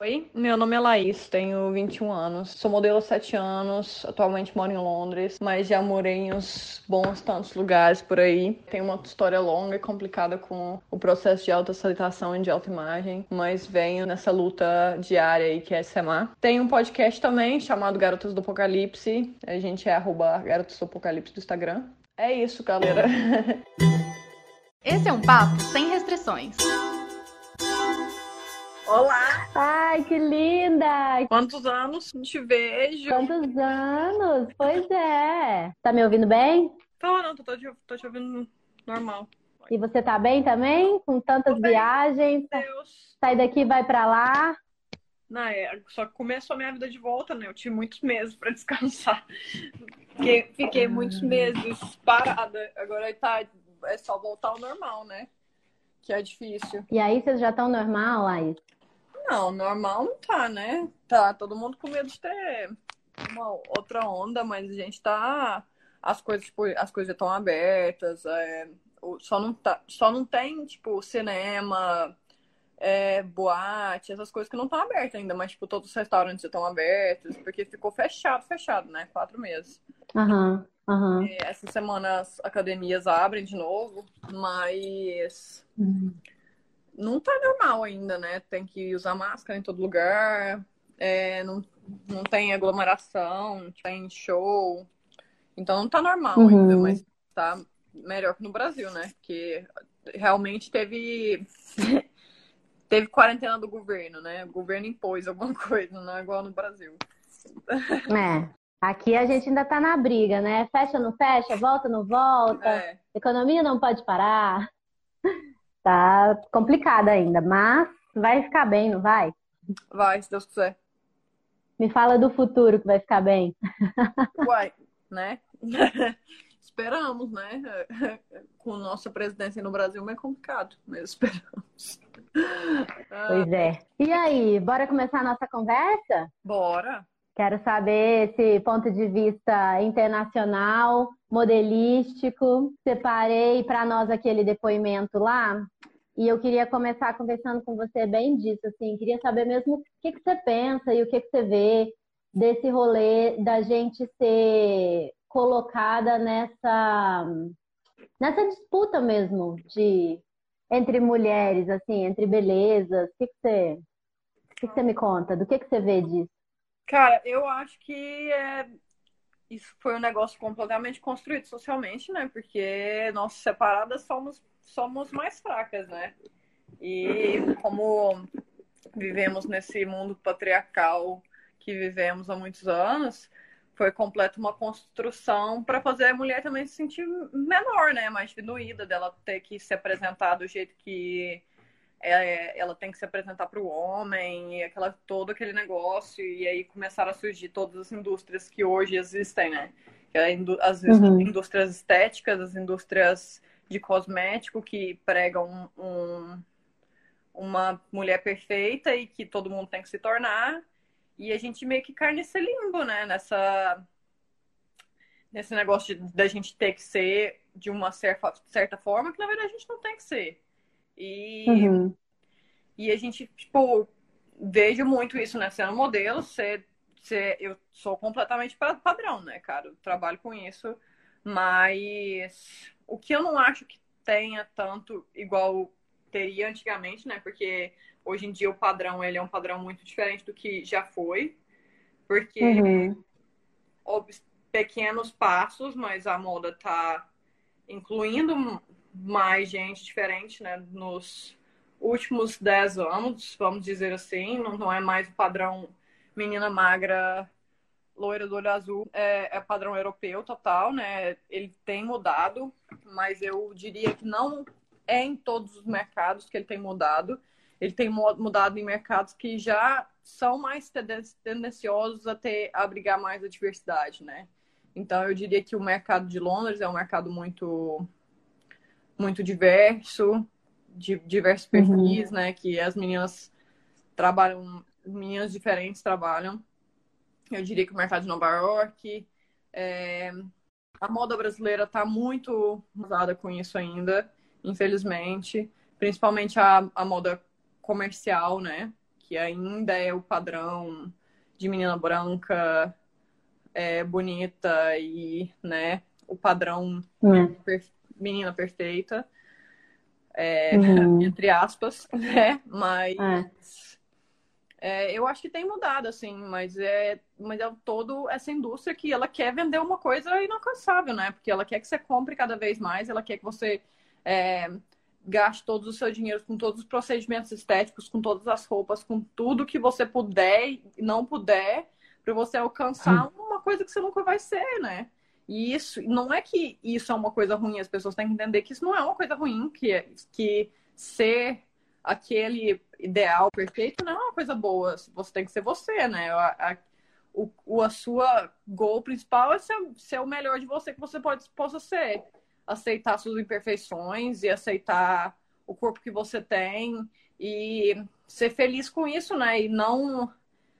Oi, meu nome é Laís, tenho 21 anos, sou modelo há 7 anos, atualmente moro em Londres, mas já morei em uns bons tantos lugares por aí. Tenho uma história longa e complicada com o processo de autoaceitação e de autoimagem, mas venho nessa luta diária aí que é SMA. Tenho um podcast também chamado Garotas do Apocalipse, a gente é arroba Garotas do Apocalipse do Instagram. É isso, galera. Esse é um papo sem restrições. Olá! Ai, que linda! Quantos anos? Não te vejo. Quantos anos? Pois é. Tá me ouvindo bem? Tô, não, tô, tô, te, tô te ouvindo normal. E você tá bem também? Com tantas Tô bem, viagens? Deus. Sai daqui, vai pra lá. Não, é, só que começou a minha vida de volta, né? Eu tive muitos meses pra descansar. Fiquei, fiquei muitos meses parada. Agora tá, é só voltar ao normal, né? Que é difícil. E aí, vocês já estão normal, Laís? Não, normal não tá, né? Tá todo mundo com medo de ter uma outra onda, mas a gente tá. As coisas, tipo, as coisas já estão abertas, é, só, não tá, só não tem, tipo, cinema, é, boate, essas coisas que não estão abertas ainda, mas, tipo, todos os restaurantes já estão abertos, porque ficou fechado, fechado, né? Quatro meses. Aham, aham. E essa semana as academias abrem de novo, mas não tá normal ainda, né? Tem que usar máscara em todo lugar, é, não, não tem aglomeração, não tem show. Então não tá normal Uhum. ainda, mas tá melhor que no Brasil, né? Porque realmente teve. Teve quarentena do governo, né? O governo impôs alguma coisa, não é igual no Brasil. É. Aqui a gente ainda tá na briga, né? Fecha, não fecha, volta, não volta. É, Economia não pode parar. Tá complicado ainda, mas vai ficar bem, não vai? vai, se Deus quiser. Me fala do futuro que vai ficar bem. Uai, né? Esperamos, né? Com nossa presidência no Brasil é complicado, mas esperamos. Pois é. E aí, bora começar a nossa conversa? bora. Quero saber esse ponto de vista internacional, modelístico. Separei para nós aquele depoimento lá e eu queria começar conversando com você bem disso, assim. Queria saber mesmo o que que você pensa e o que que você vê desse rolê da gente ser colocada nessa nessa disputa mesmo de entre mulheres, assim, entre belezas. O que que você, o que que você me conta? Do que que você vê disso? Cara, eu acho que é... isso foi um negócio completamente construído socialmente, né? Porque nós separadas somos, somos mais fracas, né? E como vivemos nesse mundo patriarcal que vivemos há muitos anos, foi completa uma construção para fazer a mulher também se sentir menor, né? Mais diminuída, dela ter que se apresentar do jeito que é, ela tem que se apresentar para o homem, e aquela, todo aquele negócio, e aí começaram a surgir todas as indústrias que hoje existem, né? É As Uhum. indústrias estéticas, as indústrias de cosmético que pregam um- um- uma mulher perfeita e que todo mundo tem que se tornar. E a gente meio que cai nesse limbo, né? Nessa, nesse negócio da gente ter que ser de uma certa, certa forma, que na verdade a gente não tem que ser. E, Uhum. e a gente, tipo, vejo muito isso, né? Sendo modelo, ser, ser, eu sou completamente pa- padrão, né, cara? Eu trabalho com isso, mas o que eu não acho que tenha tanto igual teria antigamente, né? Porque hoje em dia o padrão, ele é um padrão muito diferente do que já foi, porque Uhum. pequenos passos, mas a moda tá incluindo mais gente diferente, né? Nos últimos 10 anos, vamos dizer assim, não, não é mais o padrão menina magra, loira do olho azul, é, é padrão europeu total, né? Ele tem mudado, mas eu diria que não é em todos os mercados que ele tem mudado. Ele tem mu- mudado em mercados que já são mais tenden- tendenciosos a ter a abrigar mais a diversidade, né? Então eu diria que o mercado de Londres é um mercado muito muito diverso, de diversos Uhum. perfis, né? Que as meninas trabalham, meninas diferentes trabalham. Eu diria que o mercado de Nova York, é, a moda brasileira está muito usada com isso ainda, infelizmente. Principalmente a, a moda comercial, né? que ainda é o padrão de menina branca, é, bonita e, né, o padrão Hum. Menina perfeita, é, Uhum. entre aspas, né? Mas É. é, eu acho que tem mudado, assim, mas é, mas é todo essa indústria que ela quer vender uma coisa inalcançável, né? Porque ela quer que você compre cada vez mais, ela quer que você é, gaste todo o seu dinheiro com todos os procedimentos estéticos, com todas as roupas, com tudo que você puder e não puder, para você alcançar uma coisa que você nunca vai ser, né? E isso, não é que isso é uma coisa ruim, as pessoas têm que entender que isso não é uma coisa ruim, que, que ser aquele ideal perfeito não é uma coisa boa. Você tem que ser você, né? A, a, o, a sua goal principal é ser, ser o melhor de você que você pode, possa ser. Aceitar suas imperfeições e aceitar o corpo que você tem e ser feliz com isso, né? E não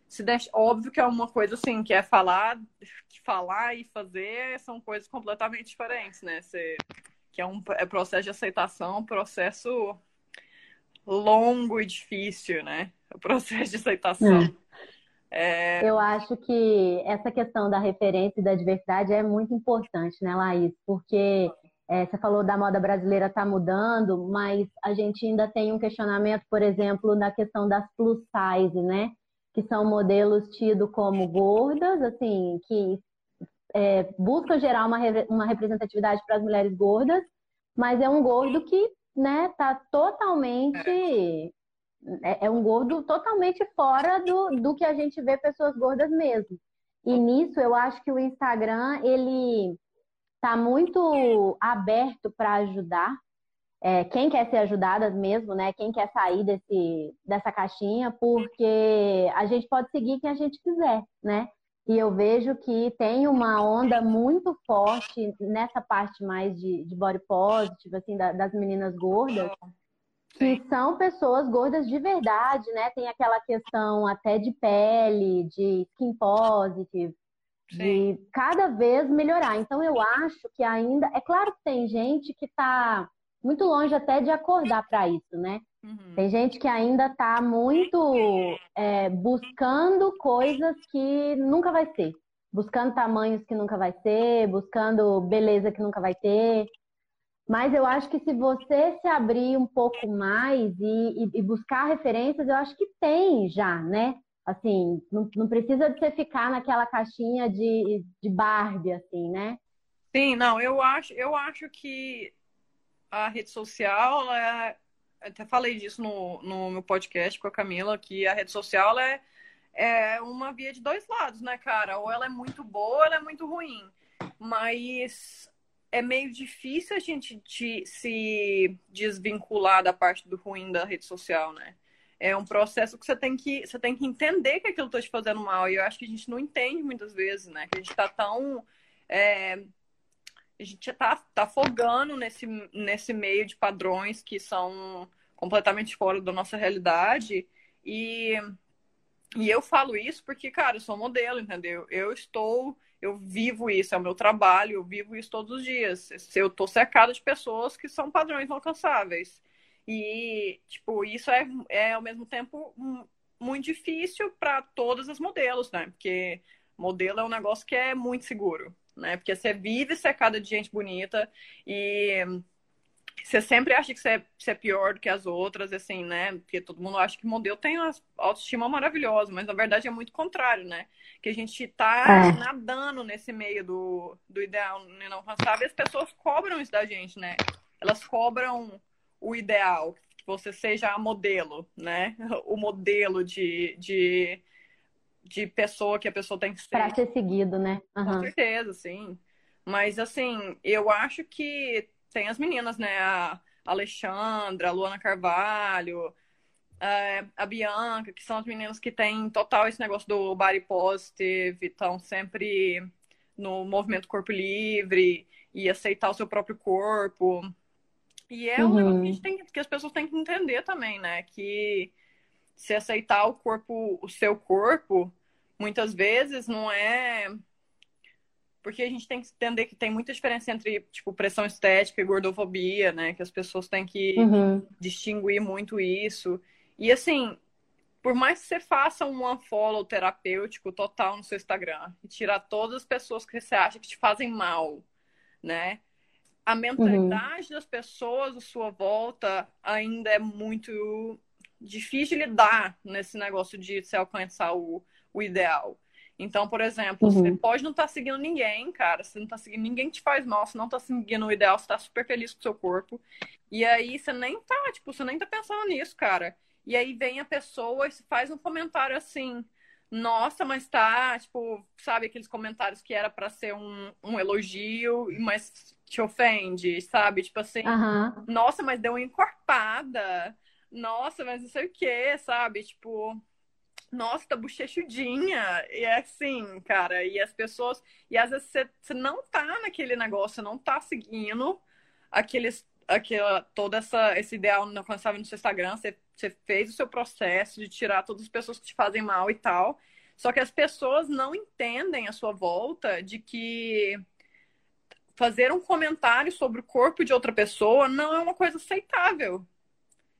se deixa. Óbvio que é uma coisa assim, que é falar, que falar e fazer são coisas completamente diferentes, né? Você, que é um é processo de aceitação, um processo longo e difícil, né? O processo de aceitação. É. É... Eu acho que essa questão da referência e da diversidade é muito importante, né, Laís? Porque é, você falou da moda brasileira está mudando, mas a gente ainda tem um questionamento, por exemplo, na questão das plus size, né? Que são modelos tidos como gordas, assim, que é, buscam gerar uma, uma representatividade para as mulheres gordas, mas é um gordo que né, tá totalmente. É, é um gordo totalmente fora do, do que a gente vê pessoas gordas mesmo. E nisso eu acho que o Instagram, ele tá muito aberto para ajudar. É, quem quer ser ajudada mesmo, né? Quem quer sair desse, dessa caixinha, porque a gente pode seguir quem a gente quiser, né? E eu vejo que tem uma onda muito forte nessa parte mais de, de body positive, assim, da, das meninas gordas, que são pessoas gordas de verdade, né? Tem aquela questão até de pele, de skin positive, Sim. de cada vez melhorar. Então eu acho que ainda. É claro que tem gente que está muito longe até de acordar para isso, né? Uhum. Tem gente que ainda está muito é, buscando coisas que nunca vai ser, buscando tamanhos que nunca vai ser, buscando beleza que nunca vai ter. Mas eu acho que se você se abrir um pouco mais e, e, e buscar referências, eu acho que tem já, né? Assim, não, não, precisa de você ficar naquela caixinha de, de Barbie, assim, né? Sim, não, eu acho, eu acho que a rede social é até falei disso no, no meu podcast com a Camila, que a rede social é, é uma via de dois lados, né, cara? Ou ela é muito boa ou ela é muito ruim. Mas é meio difícil a gente de, se desvincular da parte do ruim da rede social, né? É um processo que você tem que, você tem que entender que aquilo está te fazendo mal. E eu acho que a gente não entende muitas vezes, né? Que a gente está tão. É, a gente tá, tá afogando nesse, nesse meio de padrões que são completamente fora da nossa realidade. E, e eu falo isso porque, cara, eu sou modelo, entendeu? Eu estou, eu vivo isso, é o meu trabalho, eu vivo isso todos os dias. Eu tô cercada de pessoas que são padrões alcançáveis. E, tipo, isso é, é ao mesmo tempo muito difícil para todas as modelos, né? Porque modelo é um negócio que é muito seguro né? Porque você vive cercada de gente bonita e você sempre acha que você é, você é, pior do que as outras, assim, né? Porque todo mundo acha que modelo tem uma autoestima maravilhosa, mas na verdade é muito contrário, né? Que a gente tá é. nadando nesse meio do, do ideal não alcançável e as pessoas cobram isso da gente, né? Elas cobram o ideal, que você seja a modelo, né? O modelo de, de de pessoa que a pessoa tem que ser. Para ser seguido, né? Uhum. Com certeza, sim. Mas, assim, eu acho que tem as meninas, né? A Alexandra, a Luana Carvalho, a Bianca, que são as meninas que têm total esse negócio do body positive, estão sempre no movimento corpo livre e aceitar o seu próprio corpo. E é uhum. um que, tem, que as pessoas têm que entender também, né? Que se aceitar o corpo, o seu corpo, muitas vezes não é porque a gente tem que entender que tem muita diferença entre tipo pressão estética e gordofobia, né? Que as pessoas têm que uhum. distinguir muito isso. E assim, por mais que você faça um unfollow terapêutico total no seu Instagram e tirar todas as pessoas que você acha que te fazem mal, né? A mentalidade uhum. das pessoas à sua volta ainda é muito difícil de lidar nesse negócio de se alcançar o, o ideal. Então, por exemplo, uhum. você pode não estar tá seguindo ninguém, cara. Você não está seguindo ninguém que te faz mal, você não está seguindo o ideal, você está super feliz com o seu corpo. E aí você nem tá, tipo, você nem tá pensando nisso, cara. E aí vem a pessoa e faz um comentário assim, nossa, mas tá, tipo, sabe aqueles comentários que era para ser um, um elogio, mas te ofende, sabe? Tipo assim, uhum. nossa, mas deu uma encorpada. Nossa, mas não sei o que, sabe? Tipo, nossa, tá bochechudinha. E é assim, cara, e as pessoas. E às vezes você, você não tá naquele negócio, não tá seguindo aqueles aquela, todo essa, esse ideal não alcançável no seu Instagram, você, você fez o seu processo de tirar todas as pessoas que te fazem mal e tal. Só que as pessoas não entendem a sua volta de que fazer um comentário sobre o corpo de outra pessoa não é uma coisa aceitável.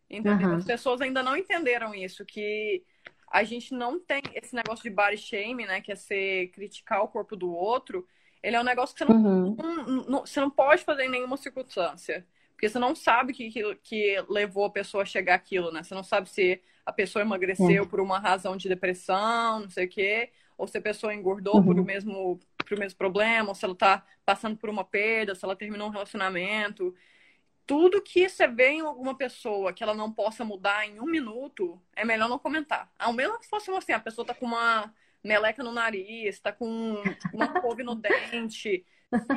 Entendeu? Uhum. As pessoas ainda não entenderam isso, que a gente não tem esse negócio de body shame, né? Que é ser criticar o corpo do outro. Ele é um negócio que você não, uhum. não, não, você não pode fazer em nenhuma circunstância. Porque você não sabe que, que, que levou a pessoa a chegar aquilo, né? Você não sabe se a pessoa emagreceu é. por uma razão de depressão, não sei o quê, ou se a pessoa engordou uhum. por o mesmo, por o mesmo problema, ou se ela tá passando por uma perda, se ela terminou um relacionamento. Tudo que você vê em alguma pessoa que ela não possa mudar em um minuto, é melhor não comentar. Ao menos que fosse assim, a pessoa tá com uma meleca no nariz, tá com uma couve no dente,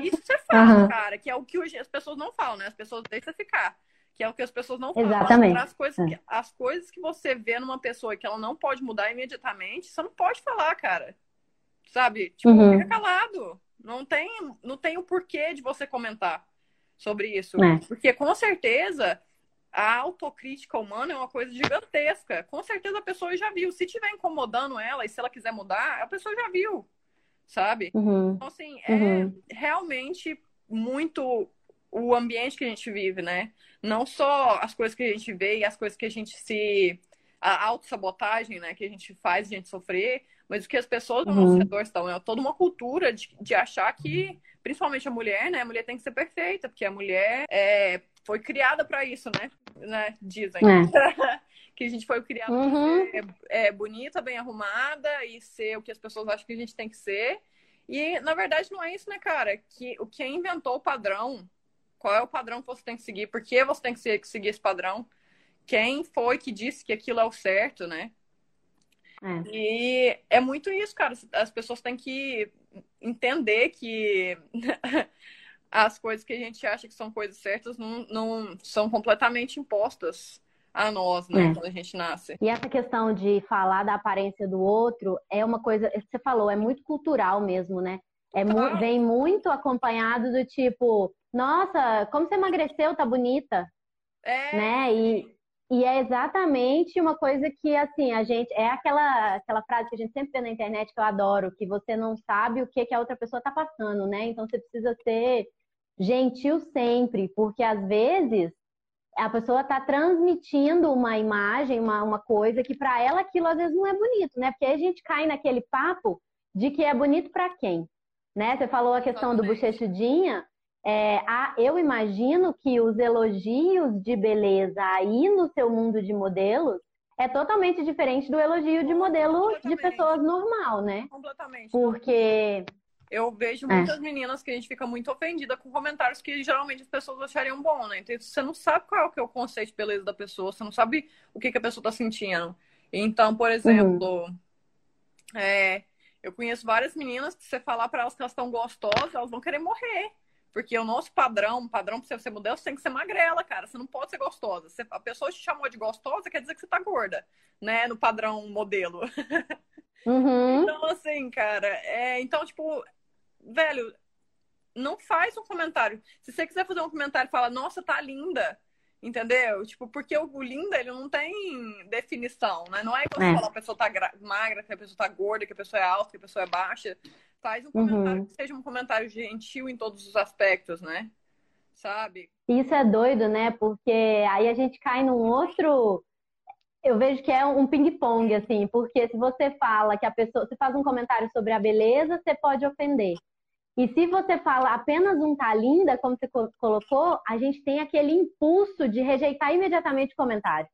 isso você fala, uhum. cara, que é o que hoje as pessoas não falam, né? As pessoas deixam ficar. Que é o que as pessoas não falam. Exatamente. As coisas, é. que, as coisas que você vê numa pessoa que ela não pode mudar imediatamente, você não pode falar, cara. Sabe? Tipo, uhum. fica calado. Não tem, não tem o porquê de você comentar sobre isso. É. Porque com certeza a autocrítica humana é uma coisa gigantesca. Com certeza a pessoa já viu. Se estiver incomodando ela e se ela quiser mudar, a pessoa já viu sabe? Uhum. Então, assim, é uhum. realmente muito o ambiente que a gente vive, né? Não só as coisas que a gente vê e as coisas que a gente se. a autossabotagem, né? Que a gente faz a gente sofrer, mas o que as pessoas no uhum. nosso redor estão. É toda uma cultura de, de achar que, principalmente a mulher, né? A mulher tem que ser perfeita, porque a mulher é, foi criada para isso, né? né? Dizem. É. que a gente foi criada uhum. ser é, bonita, bem arrumada e ser o que as pessoas acham que a gente tem que ser. E, na verdade, não é isso, né, cara? Que o que inventou o padrão, qual é o padrão que você tem que seguir, por que você tem que seguir esse padrão, quem foi que disse que aquilo é o certo, né? É. E é muito isso, cara. As pessoas têm que entender que as coisas que a gente acha que são coisas certas não, não são completamente impostas a nós, né, é. quando a gente nasce. E essa questão de falar da aparência do outro é uma coisa, você falou, é muito cultural mesmo, né? É mu vem muito acompanhado do tipo, nossa, como você emagreceu, tá bonita. É. Né? E, e é exatamente uma coisa que, assim, a gente. É aquela, aquela frase que a gente sempre vê na internet que eu adoro, que você não sabe o que, que a outra pessoa tá passando, né? Então você precisa ser gentil sempre, porque às vezes a pessoa está transmitindo uma imagem, uma, uma coisa que para ela aquilo às vezes não é bonito, né? Porque aí a gente cai naquele papo de que é bonito para quem, né? Você falou a questão do bochechudinha. É, a, eu imagino que os elogios de beleza aí no seu mundo de modelos é totalmente diferente do elogio de modelo de pessoas normal, né? Completamente. Porque eu vejo é. muitas é. meninas que a gente fica muito ofendida com comentários que geralmente as pessoas achariam bom, né? Então você não sabe qual é o, que é o conceito de beleza da pessoa, você não sabe o que, que a pessoa tá sentindo. Então, por exemplo, uhum. é, eu conheço várias meninas que você falar para elas que elas estão gostosas, elas vão querer morrer. Porque o nosso padrão, padrão pra você ser modelo, você tem que ser magrela, cara. Você não pode ser gostosa. Você, a pessoa te chamou de gostosa, quer dizer que você tá gorda, né? No padrão modelo. Uhum. Então, assim, cara, é, então, tipo, velho, não faz um comentário. Se você quiser fazer um comentário e falar, nossa, tá linda, entendeu? Tipo, porque o linda, ele não tem definição, né? Não é igual é. falar que a pessoa tá magra, que a pessoa tá gorda, que a pessoa é alta, que a pessoa é baixa. Faz um comentário uhum. que seja um comentário gentil em todos os aspectos, né? Sabe? Isso é doido, né? Porque aí a gente cai num outro eu vejo que é um ping-pong, assim, porque se você fala que a pessoa, se faz um comentário sobre a beleza, você pode ofender. E se você fala apenas um tá linda, como você colocou, a gente tem aquele impulso de rejeitar imediatamente o comentário,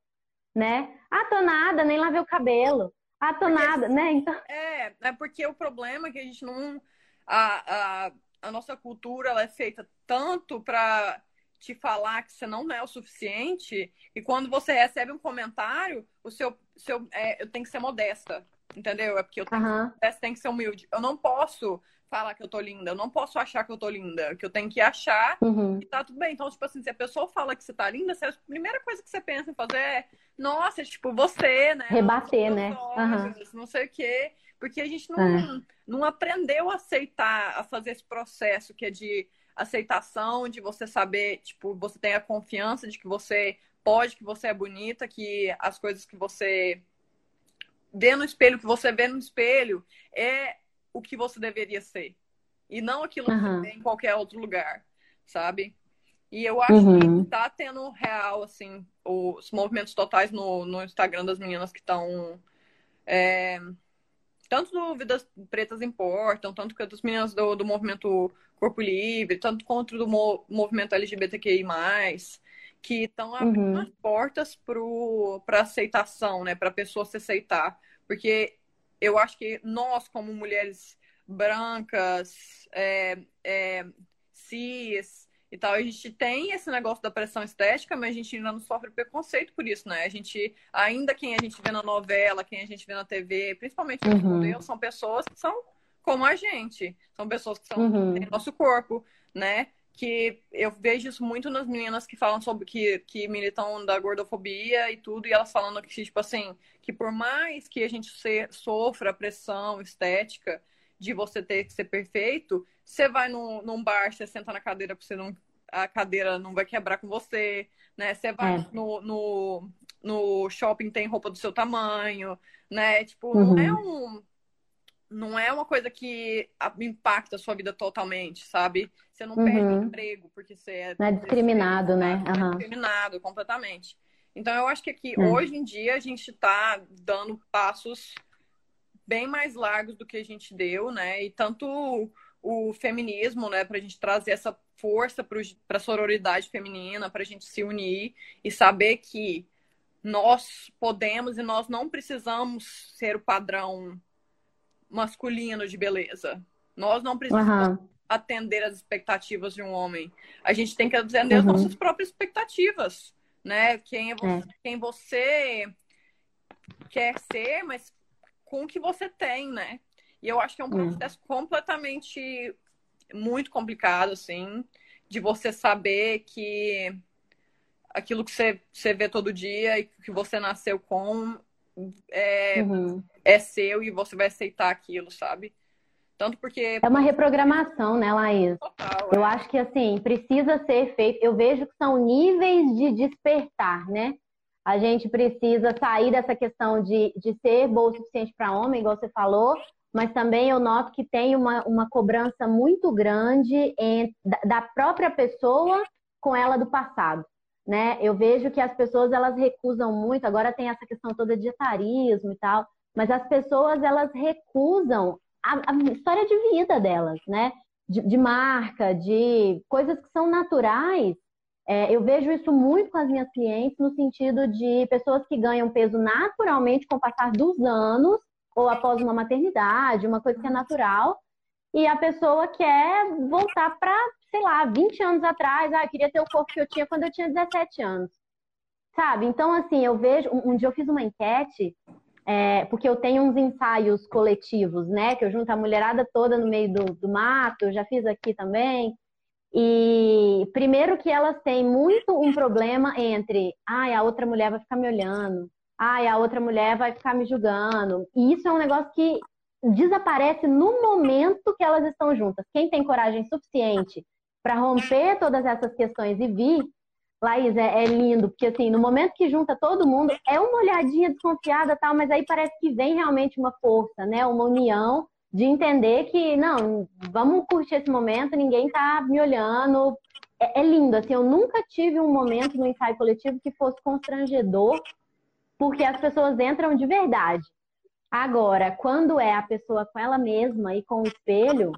né? Ah, tô nada, nem lavei o cabelo. Ah, tô porque, nada, né? Então... É, é porque o problema é que a gente não... A, a, a nossa cultura, ela é feita tanto para te falar que você não é o suficiente e quando você recebe um comentário, o seu, seu é, eu tenho que ser modesta, entendeu? É porque eu tenho, uhum. que, tem que ser humilde. Eu não posso falar que eu tô linda, eu não posso achar que eu tô linda, que eu tenho que achar uhum. e tá tudo bem. Então, tipo assim, se a pessoa fala que você tá linda, a primeira coisa que você pensa em fazer é, nossa, tipo, você, né? Rebater, né? Olhos, uhum. Não sei o quê. Porque a gente não, é. não aprendeu a aceitar, a fazer esse processo que é de aceitação, de você saber, tipo, você tem a confiança de que você pode, que você é bonita, que as coisas que você vê no espelho, que você vê no espelho, é o que você deveria ser. E não aquilo uhum. que você vê em qualquer outro lugar, sabe? E eu acho uhum. que tá tendo real, assim, os movimentos totais no, no Instagram das meninas que estão. É, tanto do Vidas Pretas Importam, tanto que das meninas do, do movimento Corpo Livre, tanto contra do mo movimento LGBTQI, que estão abrindo uhum. as portas para aceitação, né? Para a pessoa se aceitar. Porque eu acho que nós, como mulheres brancas, é, é, cis e tal, a gente tem esse negócio da pressão estética, mas a gente ainda não sofre preconceito por isso, né? A gente, ainda quem a gente vê na novela, quem a gente vê na TV, principalmente no uhum. modelo, são pessoas que são como a gente. São pessoas que são uhum. nosso corpo, né? Que eu vejo isso muito nas meninas que falam sobre que, que militam da gordofobia e tudo, e elas falando que, tipo assim, que por mais que a gente se, sofra pressão estética de você ter que ser perfeito, você vai num, num bar, você senta na cadeira, você não, a cadeira não vai quebrar com você, né? Você vai é. no, no, no shopping, tem roupa do seu tamanho, né? Tipo, uhum. não é um não é uma coisa que impacta a sua vida totalmente, sabe? Você não uhum. perde emprego porque você é. Não é discriminado, né? Uhum. É discriminado completamente. Então, eu acho que aqui, é. hoje em dia, a gente está dando passos bem mais largos do que a gente deu, né? E tanto o, o feminismo, né, para a gente trazer essa força para a sororidade feminina, para a gente se unir e saber que nós podemos e nós não precisamos ser o padrão masculino de beleza. Nós não precisamos uhum. atender as expectativas de um homem. A gente tem que atender uhum. as nossas próprias expectativas, né? Quem, é você, é. quem você quer ser, mas com o que você tem, né? E eu acho que é um uhum. processo completamente muito complicado, assim, de você saber que aquilo que você, você vê todo dia e que você nasceu com é, uhum. É seu e você vai aceitar aquilo, sabe? Tanto porque. É uma reprogramação, né, Laís? Total, é. Eu acho que, assim, precisa ser feito. Eu vejo que são níveis de despertar, né? A gente precisa sair dessa questão de, de ser boa o suficiente para homem, igual você falou, mas também eu noto que tem uma, uma cobrança muito grande em, da, da própria pessoa com ela do passado né? Eu vejo que as pessoas elas recusam muito. Agora tem essa questão toda de etarismo e tal, mas as pessoas elas recusam a, a história de vida delas, né? De, de, marca, de coisas que são naturais. É, eu vejo isso muito com as minhas clientes no sentido de pessoas que ganham peso naturalmente com o passar dos anos ou após uma maternidade, uma coisa que é natural, e a pessoa quer voltar para sei lá, 20 anos atrás, ah, eu queria ter o corpo que eu tinha quando eu tinha 17 anos. Sabe? Então, assim, eu vejo. Um, um dia eu fiz uma enquete, é, porque eu tenho uns ensaios coletivos, né? Que eu junto a mulherada toda no meio do, do mato, eu já fiz aqui também. E primeiro que elas têm muito um problema entre, ai, a outra mulher vai ficar me olhando, ai, a outra mulher vai ficar me julgando. E isso é um negócio que desaparece no momento que elas estão juntas. Quem tem coragem suficiente para romper todas essas questões e vir, Laís, é, é, lindo, porque assim, no momento que junta todo mundo, é uma olhadinha desconfiada tal, mas aí parece que vem realmente uma força, né? Uma união de entender que, não, vamos curtir esse momento, ninguém tá me olhando. É, é lindo, assim, eu nunca tive um momento no ensaio coletivo que fosse constrangedor porque as pessoas entram de verdade. Agora, quando é a pessoa com ela mesma e com o espelho,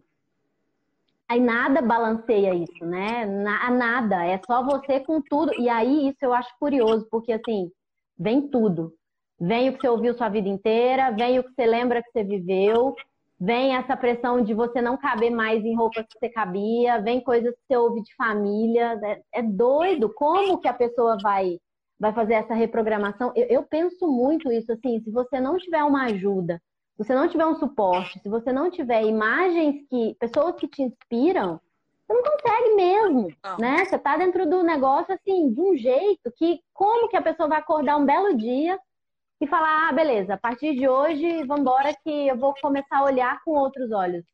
aí nada balanceia isso, né? Nada, é só você com tudo. E aí isso eu acho curioso, porque assim, vem tudo. Vem o que você ouviu sua vida inteira, vem o que você lembra que você viveu, vem essa pressão de você não caber mais em roupas que você cabia, vem coisas que você ouve de família. É, é doido. Como que a pessoa vai, vai fazer essa reprogramação? Eu, eu penso muito isso, assim, se você não tiver uma ajuda, você não tiver um suporte, se você não tiver imagens que. pessoas que te inspiram, você não consegue mesmo, não. né? Você tá dentro do negócio assim, de um jeito que como que a pessoa vai acordar um belo dia e falar, ah, beleza, a partir de hoje, vamos embora que eu vou começar a olhar com outros olhos.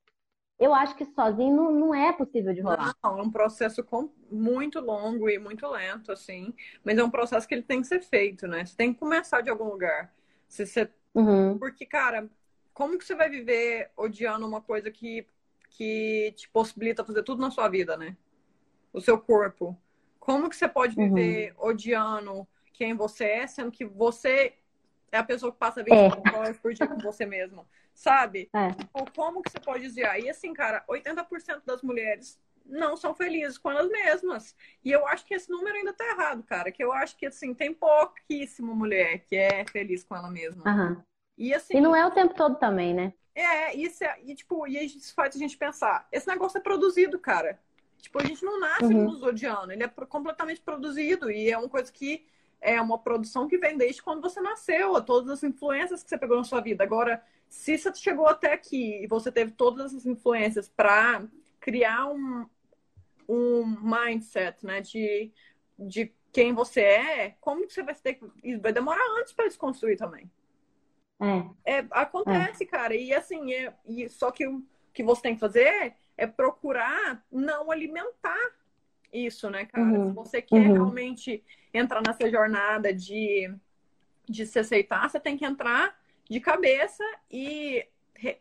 Eu acho que sozinho não, não é possível de rolar. Não, é um processo muito longo e muito lento, assim. Mas é um processo que ele tem que ser feito, né? Você tem que começar de algum lugar. Se você... Uhum. Porque, cara, como que você vai viver odiando uma coisa que, que te possibilita fazer tudo na sua vida, né? O seu corpo. Como que você pode uhum. viver uhum. odiando quem você é, sendo que você é a pessoa que passa 24 é. horas por dia com você mesma, sabe? É. Ou como que você pode dizer? E assim, cara, 80% das mulheres não são felizes com elas mesmas. E eu acho que esse número ainda tá errado, cara. Que eu acho que, assim, tem pouquíssima mulher que é feliz com ela mesma. Uhum. E, assim, e não é o tempo todo também, né? É, isso é, e tipo, e isso faz a gente pensar, esse negócio é produzido, cara. Tipo, a gente não nasce uhum. nos odiando, ele é completamente produzido e é uma coisa que é uma produção que vem desde quando você nasceu, todas as influências que você pegou na sua vida. Agora, se você chegou até aqui e você teve todas essas influências para criar um, um mindset, né, de, de quem você é, como que você vai ter que. Vai demorar antes para desconstruir também. É. é acontece, é. cara. E assim, é, e, só que o que você tem que fazer é procurar não alimentar isso, né, cara? Uhum. Se você quer uhum. realmente entrar nessa jornada de, de se aceitar, você tem que entrar de cabeça e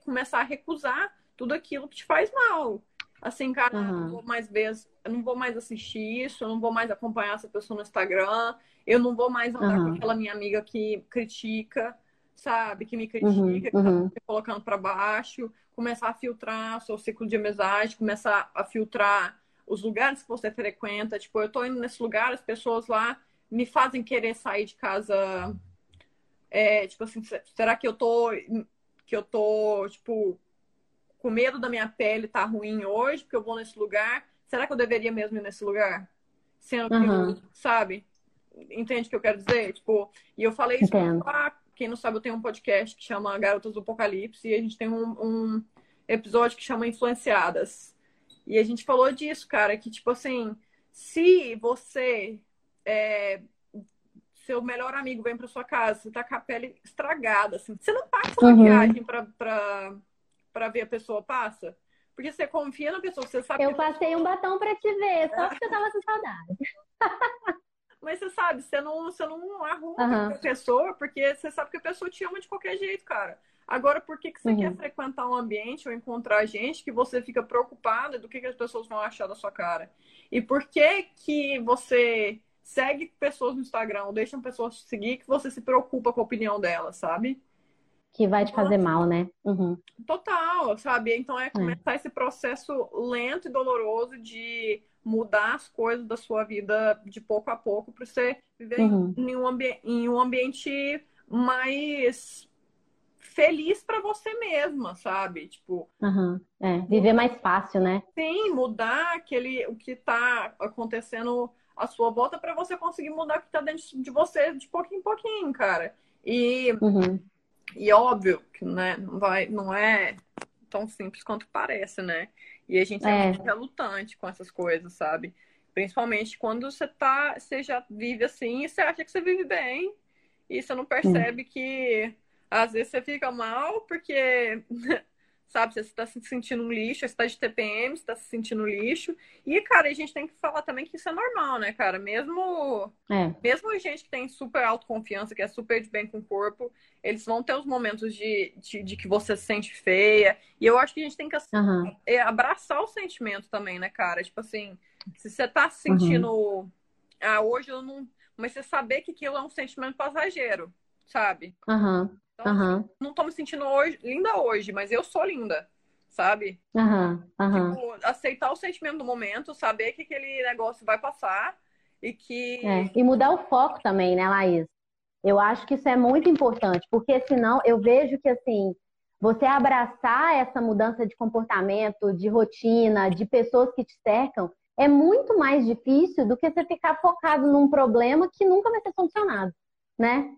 começar a recusar tudo aquilo que te faz mal. Assim, cara, uhum. não vou mais ver, eu não vou mais assistir isso, eu não vou mais acompanhar essa pessoa no Instagram, eu não vou mais andar com aquela minha amiga que critica, sabe? Que me critica, uhum. que tá me colocando para baixo, começar a filtrar o seu ciclo de amizade, começar a filtrar os lugares que você frequenta. Tipo, eu tô indo nesse lugar, as pessoas lá me fazem querer sair de casa. É, tipo assim, será que eu tô. Que eu tô, tipo, com medo da minha pele tá ruim hoje, porque eu vou nesse lugar. Será que eu deveria mesmo ir nesse lugar? Sendo que, uhum. sabe? Entende o que eu quero dizer? Tipo, e eu falei isso lá, quem não sabe, eu tenho um podcast que chama Garotas do Apocalipse e a gente tem um, um episódio que chama Influenciadas. E a gente falou disso, cara, que tipo assim, se você é, seu melhor amigo vem para sua casa, você tá com a pele estragada, assim, você não passa uma uhum. viagem para para ver a pessoa passa? Porque você confia na pessoa, você sabe. Eu passei pessoa... um batom para te ver, só porque eu tava com saudade. Mas você sabe, você não, você não arruma uhum. a pessoa, porque você sabe que a pessoa te ama de qualquer jeito, cara. Agora, por que, que você uhum. quer frequentar um ambiente ou encontrar gente que você fica preocupado do que, que as pessoas vão achar da sua cara? E por que que você segue pessoas no Instagram ou deixa pessoas te seguir que você se preocupa com a opinião delas, sabe? Que vai te fazer mal, né? Uhum. Total, sabe? Então é, é começar é. esse processo lento e doloroso de mudar as coisas da sua vida de pouco a pouco para você viver uhum. em, um em um ambiente mais feliz para você mesma, sabe? Tipo, uhum. é, viver mais fácil, né? Sim, mudar aquele o que está acontecendo à sua volta para você conseguir mudar o que está dentro de você de pouquinho em pouquinho, cara. E uhum. e óbvio que né, não vai, não é tão simples quanto parece, né? E a gente é, é muito relutante com essas coisas, sabe? Principalmente quando você tá, você já vive assim e você acha que você vive bem e você não percebe que às vezes você fica mal porque, sabe, você está se sentindo um lixo, você está de TPM, você está se sentindo lixo. E, cara, a gente tem que falar também que isso é normal, né, cara? Mesmo, é. mesmo gente que tem super autoconfiança, que é super de bem com o corpo, eles vão ter os momentos de, de, de que você se sente feia. E eu acho que a gente tem que assim, uhum. abraçar o sentimento também, né, cara? Tipo assim, se você tá se sentindo. Uhum. Ah, hoje eu não. Mas você saber que aquilo é um sentimento passageiro sabe? Uhum. Então, uhum. Não tô me sentindo hoje, linda hoje, mas eu sou linda, sabe? Uhum. Uhum. Tipo, aceitar o sentimento do momento, saber que aquele negócio vai passar e que. É. E mudar o foco também, né, Laís? Eu acho que isso é muito importante, porque senão eu vejo que assim, você abraçar essa mudança de comportamento, de rotina, de pessoas que te cercam, é muito mais difícil do que você ficar focado num problema que nunca vai ser solucionado, né?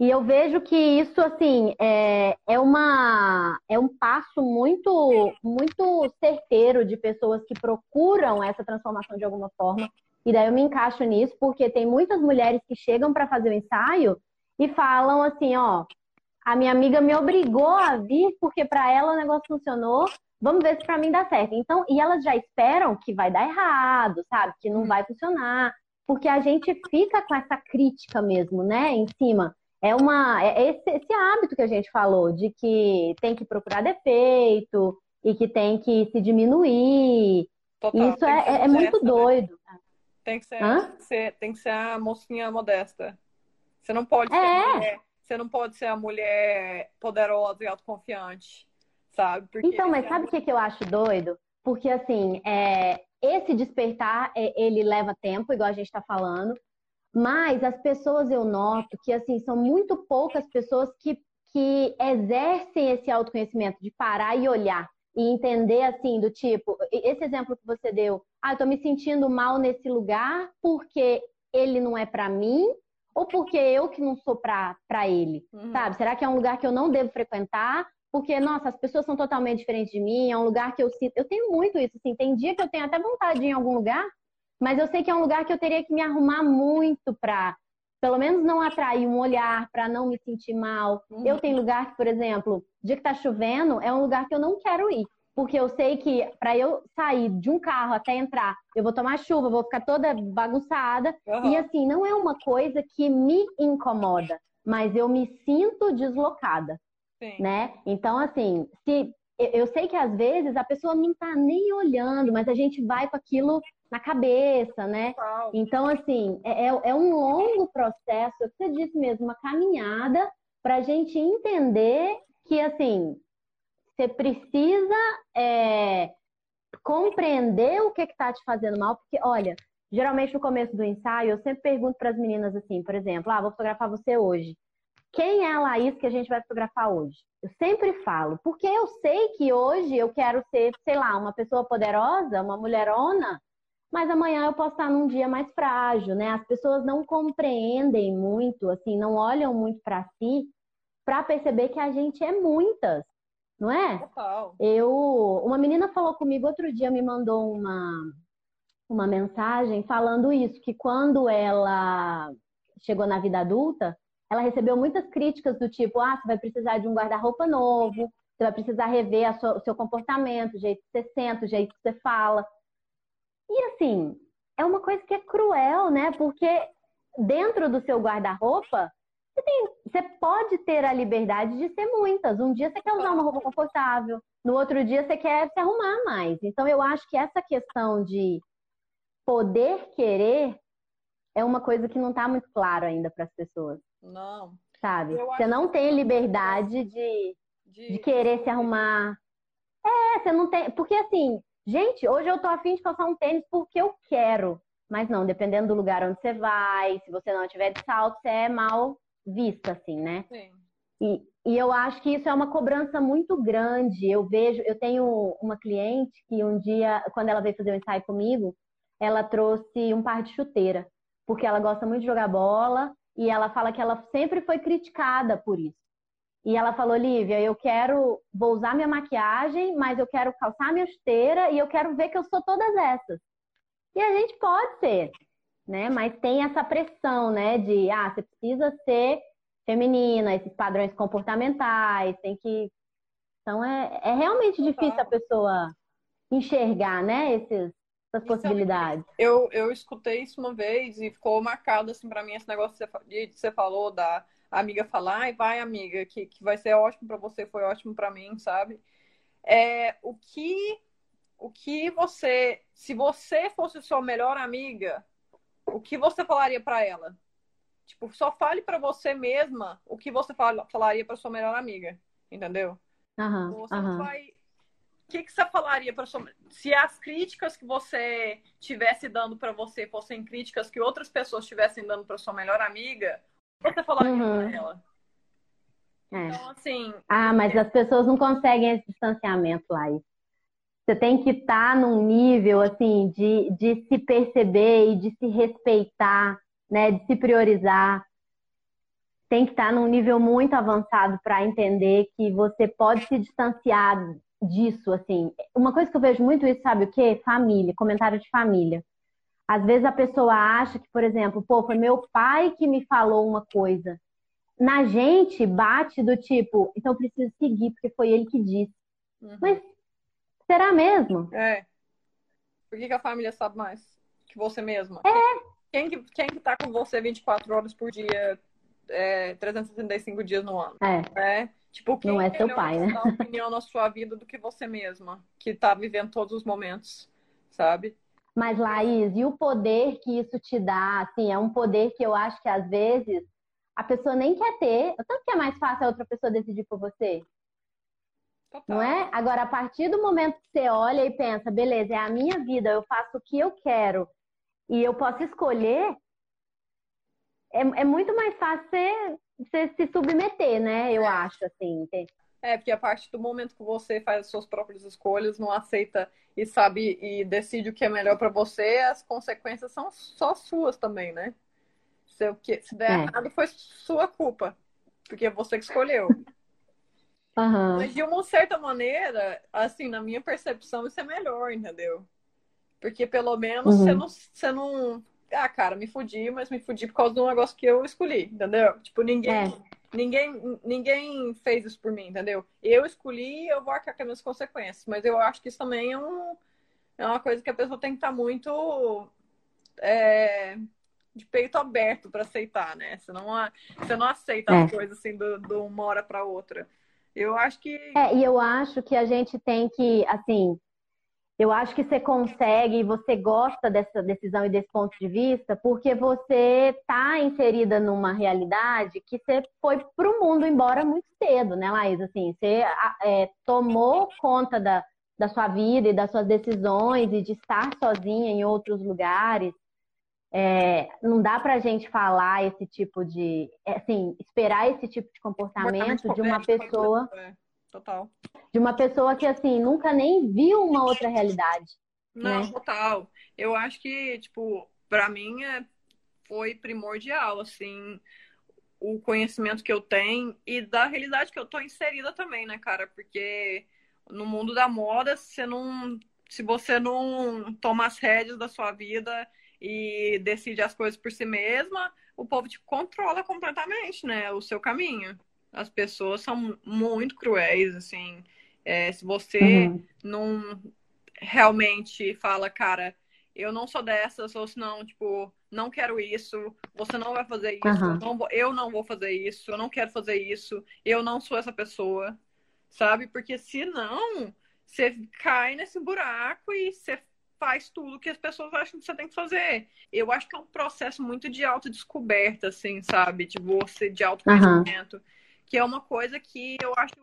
E eu vejo que isso, assim, é, é, uma, é um passo muito, muito certeiro de pessoas que procuram essa transformação de alguma forma. E daí eu me encaixo nisso, porque tem muitas mulheres que chegam para fazer o ensaio e falam assim, ó, a minha amiga me obrigou a vir porque para ela o negócio funcionou, vamos ver se para mim dá certo. Então, e elas já esperam que vai dar errado, sabe? Que não vai funcionar, porque a gente fica com essa crítica mesmo, né, em cima é uma é esse, esse hábito que a gente falou de que tem que procurar defeito e que tem que se diminuir. Total, Isso é, é, é muito né? doido. Tem que ser, ser, tem que ser a mocinha modesta. Você não pode ser é. mulher, você não pode ser a mulher poderosa e autoconfiante, sabe? Porque então, mas sabe o que, que eu acho doido? Porque assim, é, esse despertar, é, ele leva tempo, igual a gente está falando, mas as pessoas eu noto que assim são muito poucas pessoas que, que exercem esse autoconhecimento de parar e olhar e entender assim do tipo, esse exemplo que você deu, ah, eu tô me sentindo mal nesse lugar porque ele não é para mim ou porque eu que não sou para ele, uhum. sabe? Será que é um lugar que eu não devo frequentar? Porque, nossa, as pessoas são totalmente diferentes de mim, é um lugar que eu sinto. Eu tenho muito isso, assim. Tem dia que eu tenho até vontade de ir em algum lugar, mas eu sei que é um lugar que eu teria que me arrumar muito para, pelo menos, não atrair um olhar, para não me sentir mal. Uhum. Eu tenho lugar que, por exemplo, dia que tá chovendo, é um lugar que eu não quero ir. Porque eu sei que para eu sair de um carro até entrar, eu vou tomar chuva, vou ficar toda bagunçada. Uhum. E assim, não é uma coisa que me incomoda, mas eu me sinto deslocada. Sim. Né? Então, assim, se eu sei que às vezes a pessoa não tá nem olhando, mas a gente vai com aquilo na cabeça, né? Então, assim, é, é, é um longo processo, é você disse mesmo, uma caminhada para a gente entender que, assim, você precisa é, compreender o que está te fazendo mal, porque, olha, geralmente no começo do ensaio, eu sempre pergunto para as meninas assim, por exemplo, ah, vou fotografar você hoje. Quem é a Laís que a gente vai fotografar hoje? Eu sempre falo, porque eu sei que hoje eu quero ser, sei lá, uma pessoa poderosa, uma mulherona, mas amanhã eu posso estar num dia mais frágil, né? As pessoas não compreendem muito, assim, não olham muito para si para perceber que a gente é muitas, não é? Total. Eu, uma menina falou comigo outro dia, me mandou uma uma mensagem falando isso, que quando ela chegou na vida adulta, ela recebeu muitas críticas do tipo, ah, você vai precisar de um guarda-roupa novo, você vai precisar rever sua, o seu comportamento, o jeito que você senta, o jeito que você fala. E assim, é uma coisa que é cruel, né? Porque dentro do seu guarda-roupa, você, tem, você pode ter a liberdade de ser muitas. Um dia você quer usar uma roupa confortável, no outro dia você quer se arrumar mais. Então eu acho que essa questão de poder querer é uma coisa que não está muito claro ainda para as pessoas. Não. Sabe? Você não tem liberdade de, de... de querer se arrumar. É, você não tem. Porque assim, Gente, hoje eu tô afim de calçar um tênis porque eu quero. Mas não, dependendo do lugar onde você vai, se você não tiver de salto, você é mal vista, assim, né? Sim. E, e eu acho que isso é uma cobrança muito grande. Eu vejo, eu tenho uma cliente que um dia, quando ela veio fazer um ensaio comigo, ela trouxe um par de chuteira, porque ela gosta muito de jogar bola e ela fala que ela sempre foi criticada por isso. E ela falou, Lívia, eu quero, vou usar minha maquiagem, mas eu quero calçar minha esteira e eu quero ver que eu sou todas essas. E a gente pode ser, né? Mas tem essa pressão, né? De, ah, você precisa ser feminina, esses padrões comportamentais, tem que. Então é, é realmente difícil a pessoa enxergar, né? Esses, essas possibilidades. Eu, eu escutei isso uma vez e ficou marcado assim para mim esse negócio que você falou da a amiga falar, ai, vai, amiga, que, que vai ser ótimo para você, foi ótimo para mim, sabe? É, o que o que você, se você fosse sua melhor amiga, o que você falaria para ela? Tipo, só fale para você mesma o que você fala, falaria para sua melhor amiga, entendeu? Uhum, você uhum. vai o que, que você falaria para sua se as críticas que você tivesse dando para você fossem críticas que outras pessoas estivessem dando para sua melhor amiga, você falaria uhum. para ela? É. Então, assim. Ah, mas as pessoas não conseguem esse distanciamento lá. Você tem que estar tá num nível, assim, de, de se perceber e de se respeitar, né? De se priorizar. Tem que estar tá num nível muito avançado para entender que você pode se distanciar disso, assim. Uma coisa que eu vejo muito isso, sabe o quê? Família, comentário de família. Às vezes a pessoa acha que, por exemplo, pô, foi meu pai que me falou uma coisa na gente bate do tipo, então eu preciso seguir, porque foi ele que disse. Uhum. Mas será mesmo? É. Por que, que, a família sabe mais que você mesma? É. Quem que, quem que tá com você 24 horas por dia, é, 365 dias no ano? É. é. Tipo, quem não é seu pai, né? Opinião na sua vida do que você mesma, que tá vivendo todos os momentos, sabe? Mas, Laís, e o poder que isso te dá? Assim, é um poder que eu acho que às vezes a pessoa nem quer ter. Tanto que é mais fácil a outra pessoa decidir por você. Total. Não é? Agora, a partir do momento que você olha e pensa, beleza, é a minha vida, eu faço o que eu quero e eu posso escolher, é, é muito mais fácil você, você, se submeter, né? Eu acho, assim. É, porque a partir do momento que você faz as suas próprias escolhas, não aceita e sabe e decide o que é melhor para você, as consequências são só suas também, né? Se, o que, se der é. errado, foi sua culpa. Porque é você que escolheu. Uhum. Mas de uma certa maneira, assim, na minha percepção, isso é melhor, entendeu? Porque pelo menos uhum. você, não, você não. Ah, cara, me fudi, mas me fudi por causa de um negócio que eu escolhi, entendeu? Tipo, ninguém. É. Ninguém, ninguém fez isso por mim, entendeu? Eu escolhi eu vou arcar com as minhas consequências. Mas eu acho que isso também é, um, é uma coisa que a pessoa tem que estar muito. É, de peito aberto para aceitar, né? Você não, você não aceita é. coisa assim de uma hora para outra. Eu acho que. É, e eu acho que a gente tem que, assim, eu acho que você consegue e você gosta dessa decisão e desse ponto de vista porque você está inserida numa realidade que você foi para o mundo embora muito cedo, né, Laís? Assim, você é, tomou conta da, da sua vida e das suas decisões e de estar sozinha em outros lugares. É, não dá para a gente falar esse tipo de, é, assim, esperar esse tipo de comportamento de uma pessoa, é, total, de uma pessoa que assim nunca nem viu uma outra realidade. Não, né? total. Eu acho que tipo, para mim é, foi primordial, assim, o conhecimento que eu tenho e da realidade que eu tô inserida também, né, cara? Porque no mundo da moda, você não, se você não toma as rédeas da sua vida e decide as coisas por si mesma, o povo te controla completamente, né? O seu caminho. As pessoas são muito cruéis, assim. É, se você uhum. não realmente fala, cara, eu não sou dessas, ou se não, tipo, não quero isso, você não vai fazer isso, uhum. não vou, eu não vou fazer isso, eu não quero fazer isso, eu não sou essa pessoa, sabe? Porque se não, você cai nesse buraco e você faz tudo que as pessoas acham que você tem que fazer. Eu acho que é um processo muito de autodescoberta, assim, sabe? De você, de autoconhecimento. Uhum. Que é uma coisa que eu acho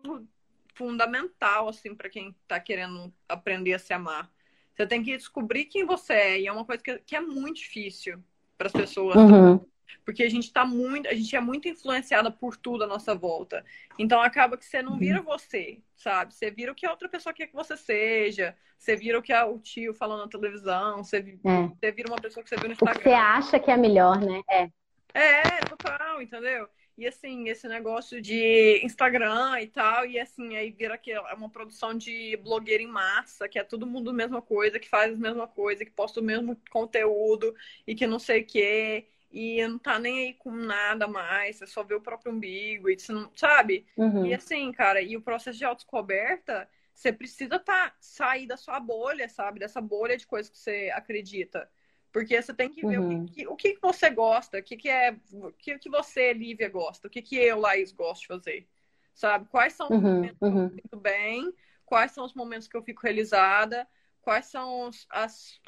fundamental, assim, para quem tá querendo aprender a se amar. Você tem que descobrir quem você é. E é uma coisa que, que é muito difícil para as pessoas. Uhum. Porque a gente tá muito, a gente é muito influenciada por tudo à nossa volta. Então acaba que você não vira uhum. você, sabe? Você vira o que a outra pessoa quer que você seja. Você vira o que o tio falando na televisão. Você, é. você vira uma pessoa que você viu no Instagram. O que você acha que é melhor, né? É. É, total, entendeu? E assim, esse negócio de Instagram e tal, e assim, aí vira que é uma produção de blogueira em massa, que é todo mundo a mesma coisa, que faz a mesma coisa, que posta o mesmo conteúdo e que não sei o quê e não tá nem aí com nada mais, você só vê o próprio umbigo, e você não, sabe? Uhum. E assim, cara, e o processo de autodescoberta, você precisa tá, sair da sua bolha, sabe? Dessa bolha de coisas que você acredita. Porque você tem que ver uhum. o, que, o que você gosta, o que, que é, o que, que você, Lívia, gosta, o que, que eu, Laís, gosto de fazer. Sabe? Quais são os uhum. momentos uhum. que eu uhum. fico bem, quais são os momentos que eu fico realizada, quais são as,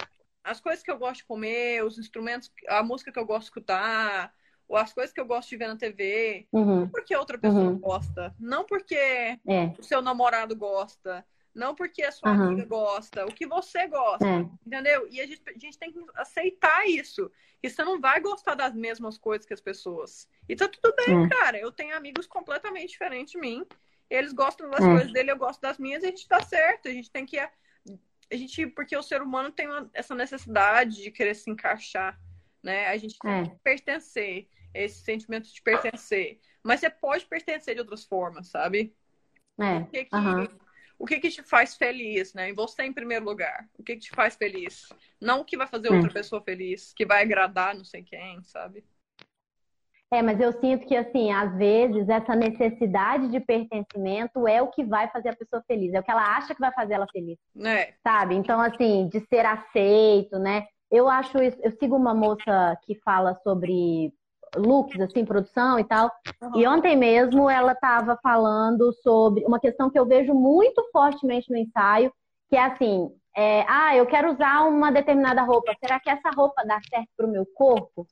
as coisas que eu gosto de comer, os instrumentos, a música que eu gosto de escutar, ou as coisas que eu gosto de ver na TV, Uhum. não porque outra pessoa Uhum. gosta, não porque É. o seu namorado gosta, não porque a sua Aham. amiga gosta, o que você gosta, É. entendeu? E a gente, a gente tem que aceitar isso. Que você não vai gostar das mesmas coisas que as pessoas. E tá tudo bem, É. cara. Eu tenho amigos completamente diferentes de mim. Eles gostam das É. coisas dele, eu gosto das minhas, e a gente tá certo. A gente tem que. A gente, porque o ser humano tem uma- essa necessidade de querer se encaixar, né? A gente tem É. que pertencer, esse sentimento de pertencer. Mas você pode pertencer de outras formas, sabe? É. O que Aham. O que que te faz feliz, né? E você em primeiro lugar. O que que te faz feliz? Não o que vai fazer É. outra pessoa feliz, que vai agradar não sei quem, sabe? É, mas eu sinto que, assim, às vezes essa necessidade de pertencimento é o que vai fazer a pessoa feliz, é o que ela acha que vai fazer ela feliz, Né? sabe? Então, assim, de ser aceito, né? Eu acho isso, eu sigo uma moça que fala sobre looks, assim, produção e tal, e ontem mesmo ela estava falando sobre uma questão que eu vejo muito fortemente no ensaio, que é assim, é, ah, eu quero usar uma determinada roupa, será que essa roupa dá certo para o meu corpo?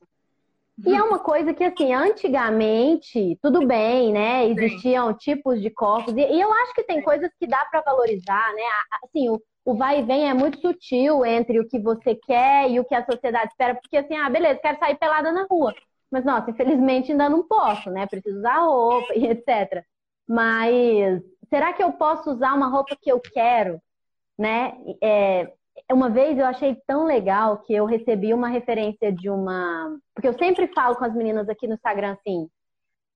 E é uma coisa que, assim, antigamente, tudo bem, né? Existiam tipos de corpos. E, eu acho que tem coisas que dá para valorizar, né? Assim, o, o vai e vem é muito sutil entre o que você quer e o que a sociedade espera. Porque, assim, ah, beleza, quero sair pelada na rua. Mas, nossa, infelizmente ainda não posso, né? Preciso usar roupa e etc. Mas será que eu posso usar uma roupa que eu quero, né? É, uma vez eu achei tão legal que eu recebi uma referência de uma. Porque eu sempre falo com as meninas aqui no Instagram assim: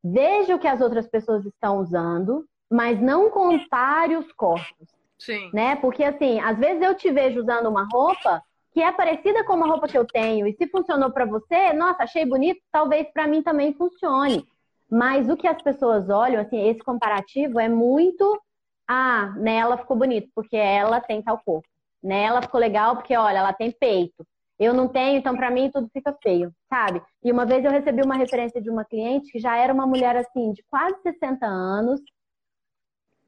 veja o que as outras pessoas estão usando, mas não compare os corpos, Sim. né? Porque assim, às vezes eu te vejo usando uma roupa que é parecida com uma roupa que eu tenho, e se funcionou pra você, nossa, achei bonito, talvez pra mim também funcione. Mas o que as pessoas olham, assim, esse comparativo é muito. Ah, nela ficou bonito, porque ela tem tal corpo. Nela ficou legal, porque, olha, ela tem peito. Eu não tenho, então pra mim tudo fica feio, sabe? E uma vez eu recebi uma referência de uma cliente que já era uma mulher, assim, de quase 60 anos.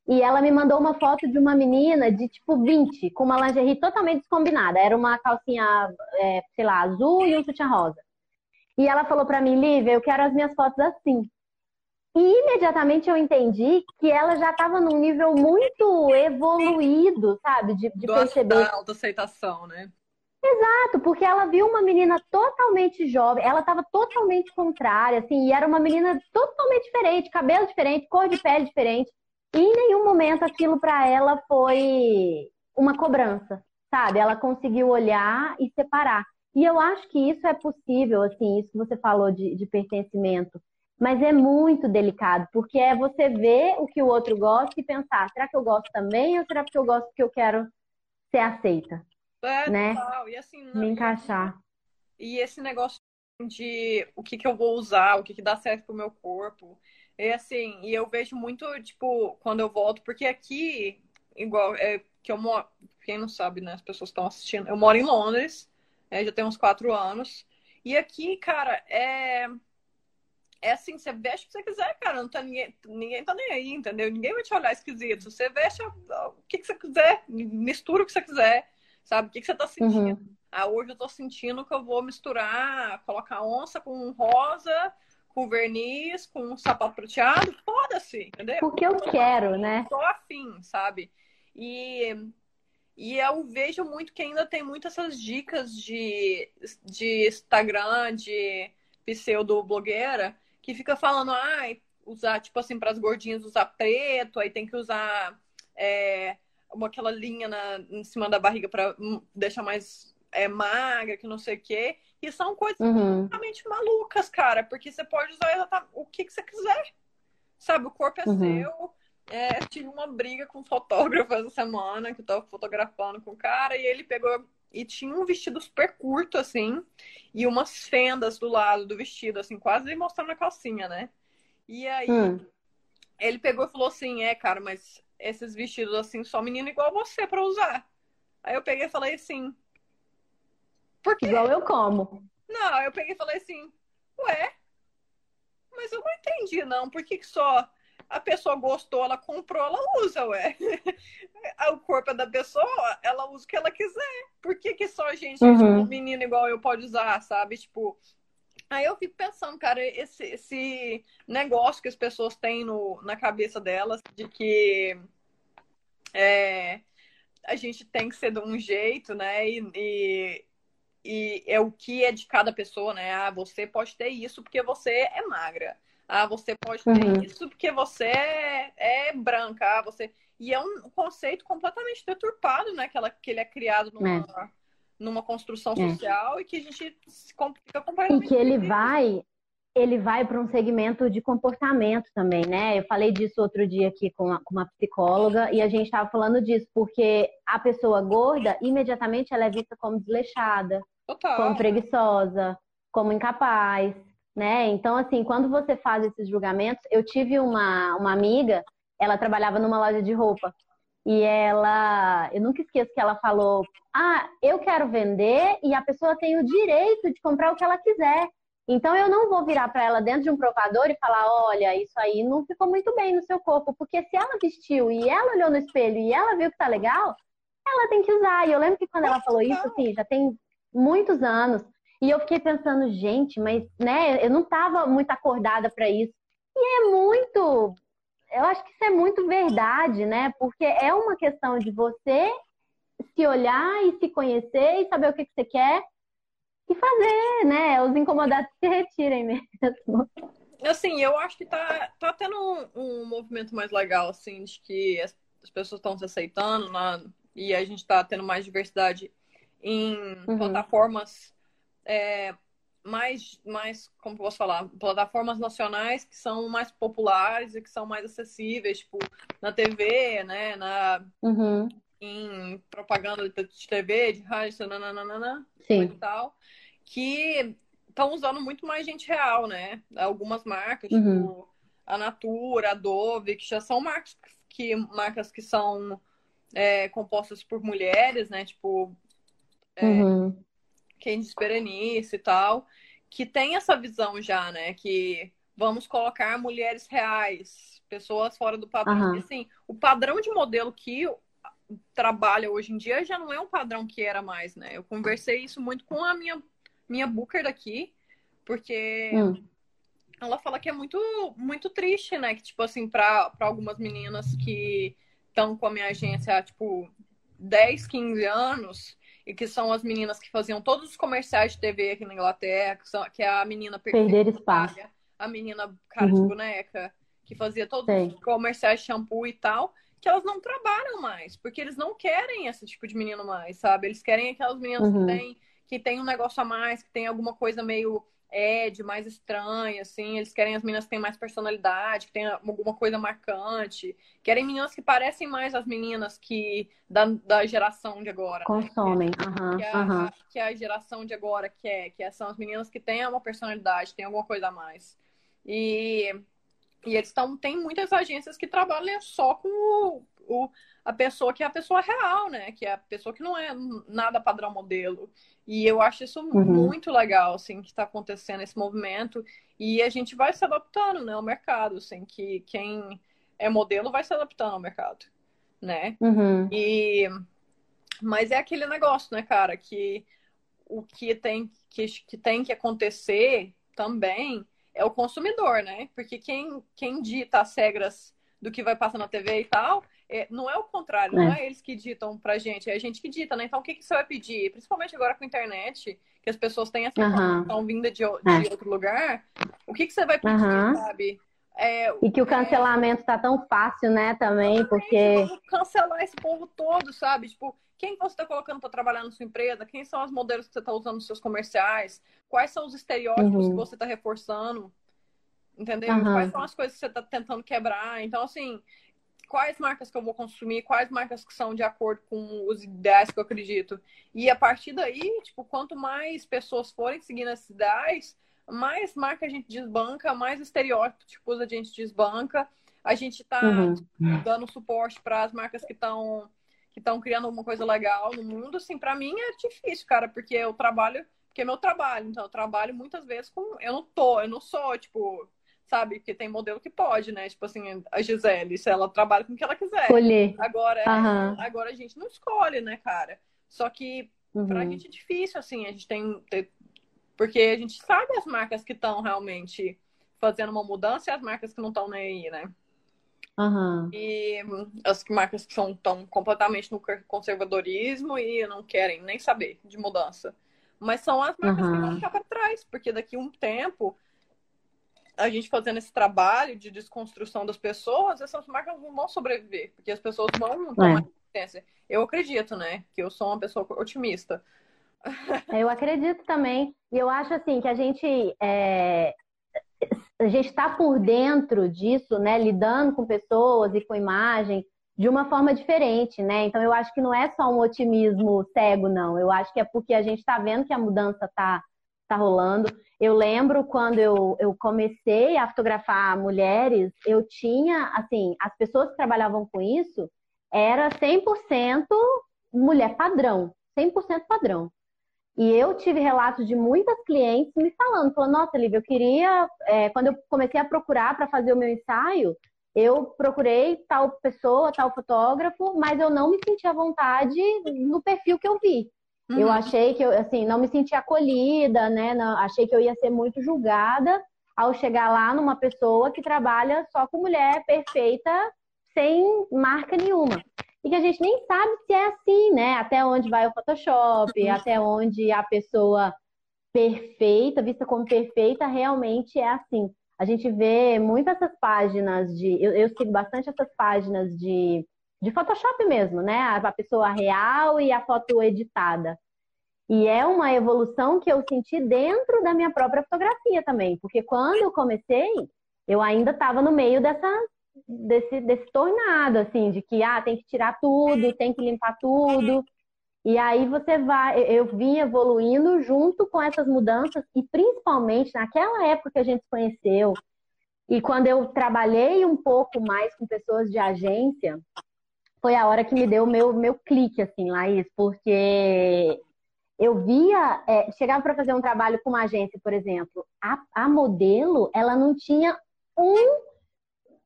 E ela me mandou uma foto de uma menina de tipo 20, com uma lingerie totalmente descombinada. Era uma calcinha, é, sei lá, azul e um sutiã rosa. E ela falou pra mim, Lívia, eu quero as minhas fotos assim. E imediatamente eu entendi que ela já estava num nível muito evoluído, sabe? De, de perceber. da autoaceitação, né? Exato, porque ela viu uma menina totalmente jovem, ela estava totalmente contrária, assim, e era uma menina totalmente diferente, cabelo diferente, cor de pele diferente. E em nenhum momento aquilo para ela foi uma cobrança, sabe? Ela conseguiu olhar e separar. E eu acho que isso é possível, assim, isso que você falou de, de pertencimento. Mas é muito delicado, porque é você ver o que o outro gosta e pensar, será que eu gosto também ou será que eu gosto porque eu quero ser aceita, É, né? total. E assim, Me encaixar. E esse negócio de o que que eu vou usar, o que que dá certo pro meu corpo. É assim, e eu vejo muito, tipo, quando eu volto, porque aqui, igual, é que eu moro, quem não sabe, né, as pessoas estão assistindo, eu moro em Londres, é, já tem uns quatro anos, e aqui, cara, é, é assim, você veste o que você quiser, cara, não tá ninguém, ninguém tá nem aí, entendeu? Ninguém vai te olhar esquisito, você veste o que que você quiser, mistura o que você quiser, sabe? O que que você tá sentindo? Uhum. Ah, hoje eu tô sentindo que eu vou misturar, colocar onça com rosa, com verniz, com um sapato prateado, foda-se, entendeu? Porque eu quero, né? Tô afim, sabe? E, e eu vejo muito que ainda tem muitas essas dicas de, de Instagram, de pseudo-blogueira, que fica falando, ai, usar, tipo assim, para as gordinhas usar preto, aí tem que usar é, uma, aquela linha na, em cima da barriga para deixar mais é, magra, que não sei o quê. E são coisas Uhum. completamente malucas, cara, porque você pode usar o que, que você quiser. Sabe, o corpo é Uhum. seu. É, tive uma briga com um fotógrafo essa semana, que eu tava fotografando com o cara, e ele pegou e tinha um vestido super curto, assim, e umas fendas do lado do vestido, assim, quase mostrando a calcinha, né? E aí Hum. ele pegou e falou assim: É, cara, mas esses vestidos assim, só menino igual você pra usar. Aí eu peguei e falei assim: Por quê? Igual eu como. Não, eu peguei e falei assim: Ué, mas eu não entendi, não. Por que, que só a pessoa gostou, ela comprou, ela usa, ué? o corpo é da pessoa, ela usa o que ela quiser. Por que, que só gente, Uhum. tipo, menino igual eu pode usar, sabe? Tipo, Aí eu fico pensando, cara, esse, esse negócio que as pessoas têm no, na cabeça delas de que é, a gente tem que ser de um jeito, né? E, e, e, é o que é de cada pessoa, né? Ah, você pode ter isso porque você é magra. Ah, você pode ter uhum. isso porque você é, é, branca. Ah, você... E é um conceito completamente deturpado, né? Que, ela, que ele é criado numa. É numa construção é. social e que a gente se complica completamente. E que ele vai, ele vai para um segmento de comportamento também, né? Eu falei disso outro dia aqui com uma, com uma psicóloga e a gente estava falando disso, porque a pessoa gorda, imediatamente ela é vista como desleixada, Total. como preguiçosa, como incapaz, né? Então, assim, quando você faz esses julgamentos, eu tive uma, uma amiga, ela trabalhava numa loja de roupa e ela, eu nunca esqueço que ela falou: Ah, eu quero vender e a pessoa tem o direito de comprar o que ela quiser. Então eu não vou virar para ela dentro de um provador e falar: Olha, isso aí não ficou muito bem no seu corpo, porque se ela vestiu e ela olhou no espelho e ela viu que tá legal, ela tem que usar. E eu lembro que quando ela falou isso, assim, já tem muitos anos. E eu fiquei pensando, gente, mas né, eu não estava muito acordada para isso. E é muito eu acho que isso é muito verdade, né? Porque é uma questão de você se olhar e se conhecer e saber o que, que você quer e fazer, né? Os incomodados se retirem mesmo. Assim, eu acho que tá, tá tendo um, um movimento mais legal, assim, de que as, as pessoas estão se aceitando na, e a gente tá tendo mais diversidade em uhum. plataformas é, mais, mais, como posso falar, plataformas nacionais que são mais populares e que são mais acessíveis, tipo, na TV, né, na, uhum. em propaganda de TV, de rádio, nananana, Sim. e tal, que estão usando muito mais gente real, né? Algumas marcas, uhum. tipo a Natura, a Dove, que já são marcas que, marcas que são é, compostas por mulheres, né? Tipo, é, uhum. Candice Berenice e tal, que tem essa visão já, né? Que vamos colocar mulheres reais, pessoas fora do padrão. Uhum. Assim, o padrão de modelo que trabalha hoje em dia já não é um padrão que era mais, né? Eu conversei isso muito com a minha, minha booker daqui, porque hum. ela fala que é muito, muito triste, né? Que, tipo assim, para algumas meninas que estão com a minha agência há, tipo, 10, 15 anos, e que são as meninas que faziam todos os comerciais de TV aqui na Inglaterra, que, são, que é a menina Perder espaço. a menina cara uhum. de boneca, que fazia todos os comerciais de shampoo e tal, que elas não trabalham mais, porque eles não querem esse tipo de menino mais, sabe? Eles querem aquelas meninas uhum. que têm que tem um negócio a mais, que tem alguma coisa meio Ed, mais estranha, assim. Eles querem as meninas que têm mais personalidade, que tem alguma coisa marcante. Querem meninas que parecem mais as meninas que da, da geração de agora. Consomem, né? uhum, que, é, uhum. que é a geração de agora quer, que são as meninas que têm uma personalidade, têm alguma coisa a mais. E, e eles estão. Tem muitas agências que trabalham só com o, o a pessoa que é a pessoa real, né? Que é a pessoa que não é nada padrão modelo. E eu acho isso uhum. muito legal, assim, que está acontecendo esse movimento. E a gente vai se adaptando, né, ao mercado, assim, que quem é modelo vai se adaptando ao mercado, né? Uhum. E... Mas é aquele negócio, né, cara, que o que tem que, que tem que acontecer também é o consumidor, né? Porque quem, quem dita as regras do que vai passar na TV e tal é, não é o contrário, é. não é eles que ditam pra gente, é a gente que dita, né? Então o que, que você vai pedir? Principalmente agora com a internet, que as pessoas têm essa informação uhum. vinda de, de é. outro lugar, o que, que você vai pedir, uhum. sabe? É, e que o cancelamento é... tá tão fácil, né, também, porque. Cancelar esse povo todo, sabe? Tipo, quem você está colocando para trabalhar na sua empresa? Quem são os modelos que você está usando nos seus comerciais? Quais são os estereótipos uhum. que você está reforçando? Entendeu? Uhum. Quais são as coisas que você está tentando quebrar? Então, assim, quais marcas que eu vou consumir, quais marcas que são de acordo com os ideais que eu acredito. E a partir daí, tipo, quanto mais pessoas forem seguindo esses ideais, mais marca a gente desbanca, mais estereótipos a gente desbanca. A gente está uhum. dando suporte para as marcas que estão que estão criando alguma coisa legal no mundo. Assim, para mim é difícil, cara, porque eu trabalho, porque é meu trabalho. Então, eu trabalho muitas vezes com. Eu não tô, eu não sou, tipo, sabe? Porque tem modelo que pode, né? Tipo assim, a Gisele, se ela trabalha com o que ela quiser. Escolher. Agora, uhum. agora a gente não escolhe, né, cara? Só que uhum. pra gente é difícil, assim, a gente tem, Porque a gente sabe as marcas que estão realmente fazendo uma mudança e as marcas que não estão nem aí, né? Uhum. E as marcas que estão completamente no conservadorismo e não querem nem saber de mudança. Mas são as marcas uhum. que vão ficar para trás, porque daqui a um tempo, a gente fazendo esse trabalho de desconstrução das pessoas, essas marcas não vão sobreviver, porque as pessoas vão tomar é. Eu acredito, né? Que eu sou uma pessoa otimista. Eu acredito também. E eu acho assim que a gente é, a gente está por dentro disso, né? Lidando com pessoas e com imagem de uma forma diferente, né? Então eu acho que não é só um otimismo cego, não. Eu acho que é porque a gente está vendo que a mudança está tá rolando. Eu lembro quando eu, eu comecei a fotografar mulheres, eu tinha, assim, as pessoas que trabalhavam com isso era 100% mulher padrão, 100% padrão. E eu tive relatos de muitas clientes me falando, falando, nossa, Lívia, eu queria, é, quando eu comecei a procurar para fazer o meu ensaio, eu procurei tal pessoa, tal fotógrafo, mas eu não me senti à vontade no perfil que eu vi. Uhum. Eu achei que eu, assim, não me senti acolhida, né? Não, achei que eu ia ser muito julgada ao chegar lá numa pessoa que trabalha só com mulher perfeita, sem marca nenhuma e que a gente nem sabe se é assim, né? Até onde vai o Photoshop, uhum. até onde a pessoa perfeita, vista como perfeita, realmente é assim. A gente vê muitas essas páginas de. Eu, eu sigo bastante essas páginas de, de Photoshop mesmo, né? A pessoa real e a foto editada. E é uma evolução que eu senti dentro da minha própria fotografia também, porque quando eu comecei, eu ainda estava no meio dessa desse, desse tornado, assim, de que ah, tem que tirar tudo, tem que limpar tudo. E aí você vai, eu vim evoluindo junto com essas mudanças, e principalmente naquela época que a gente se conheceu, e quando eu trabalhei um pouco mais com pessoas de agência, foi a hora que me deu o meu, meu clique, assim, Laís, porque eu via, é, chegava para fazer um trabalho com uma agência, por exemplo, a, a modelo, ela não tinha um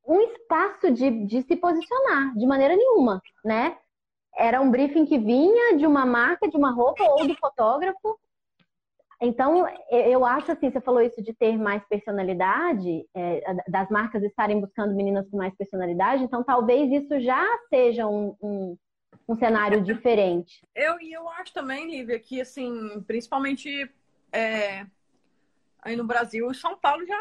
um espaço de, de se posicionar, de maneira nenhuma, né? Era um briefing que vinha de uma marca, de uma roupa ou do fotógrafo. Então, eu acho assim, você falou isso de ter mais personalidade, é, das marcas estarem buscando meninas com mais personalidade, então talvez isso já seja um, um, um cenário diferente. Eu, e eu acho também, Lívia, que assim, principalmente é, aí no Brasil, São Paulo já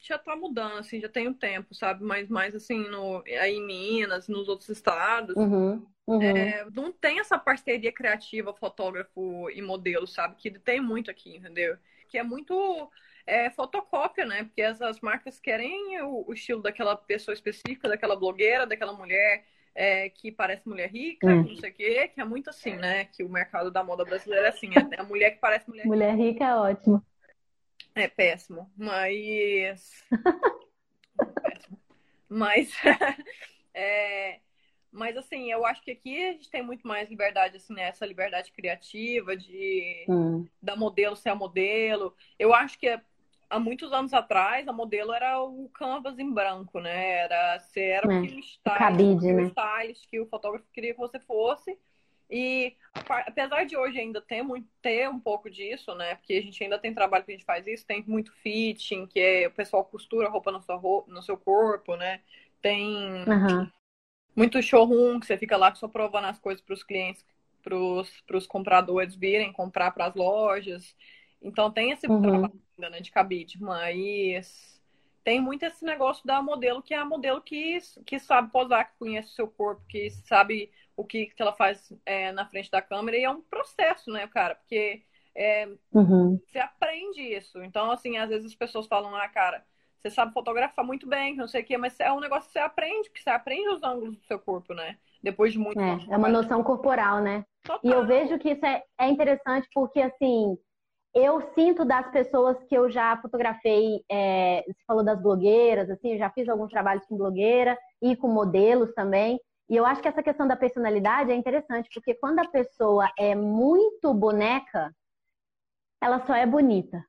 já tá mudando, assim, já tem um tempo, sabe? Mas mais assim, no, aí em Minas, nos outros estados. Uhum, uhum. É, não tem essa parceria criativa, fotógrafo e modelo, sabe? Que tem muito aqui, entendeu? Que é muito é, fotocópia, né? Porque essas marcas querem o, o, estilo daquela pessoa específica, daquela blogueira, daquela mulher é, que parece mulher rica, hum. não sei o quê, que é muito assim, né? Que o mercado da moda brasileira é assim, é a mulher que parece mulher Mulher rica é ótimo. É péssimo, mas. péssimo. Mas. é... Mas assim, eu acho que aqui a gente tem muito mais liberdade, assim, né? Essa liberdade criativa de hum. da modelo ser a modelo. Eu acho que há muitos anos atrás a modelo era o canvas em branco, né? Era, você era é. o style, Cabide, né? stylist que o fotógrafo queria que você fosse. E apesar de hoje ainda ter, muito, ter um pouco disso, né? Porque a gente ainda tem trabalho que a gente faz isso, tem muito fitting, que é o pessoal costura roupa no seu, no seu corpo, né? Tem uhum. Muito showroom, que você fica lá só provando as coisas para os clientes, para os compradores virem comprar para as lojas. Então tem esse uhum. trabalho ainda, né, de cabide, mas tem muito esse negócio da modelo, que é a modelo que, que sabe posar, que conhece o seu corpo, que sabe o que, que ela faz é, na frente da câmera. E é um processo, né, cara? Porque é, uhum. você aprende isso. Então, assim, às vezes as pessoas falam, ah, cara, você sabe fotografar muito bem, não sei o quê, mas é um negócio que você aprende, que você aprende os ângulos do seu corpo, né? Depois de muito É, é uma noção corporal, né? Total. E eu vejo que isso é, é interessante porque, assim, eu sinto das pessoas que eu já fotografei, é, você falou das blogueiras, assim, eu já fiz alguns trabalhos com blogueira e com modelos também. E eu acho que essa questão da personalidade é interessante, porque quando a pessoa é muito boneca, ela só é bonita,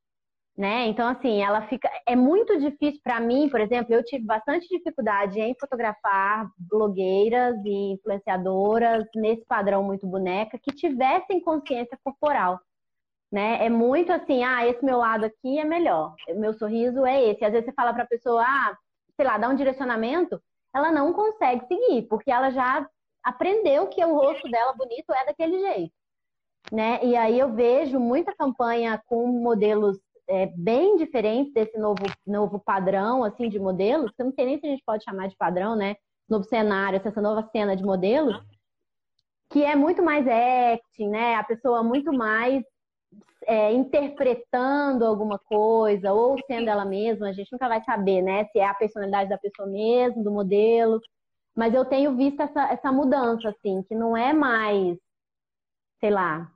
né? Então, assim, ela fica. É muito difícil para mim, por exemplo, eu tive bastante dificuldade em fotografar blogueiras e influenciadoras nesse padrão muito boneca que tivessem consciência corporal. né? É muito assim, ah, esse meu lado aqui é melhor, meu sorriso é esse. Às vezes você fala para a pessoa, ah, sei lá, dá um direcionamento, ela não consegue seguir, porque ela já aprendeu que o rosto dela bonito é daquele jeito, né? E aí eu vejo muita campanha com modelos é, bem diferentes desse novo, novo padrão, assim, de modelos, que eu não sei nem se a gente pode chamar de padrão, né? Novo cenário, essa nova cena de modelos, que é muito mais acting, né? A pessoa muito mais é, interpretando alguma coisa ou sendo ela mesma, a gente nunca vai saber, né? Se é a personalidade da pessoa mesmo, do modelo. Mas eu tenho visto essa, essa mudança, assim, que não é mais, sei lá,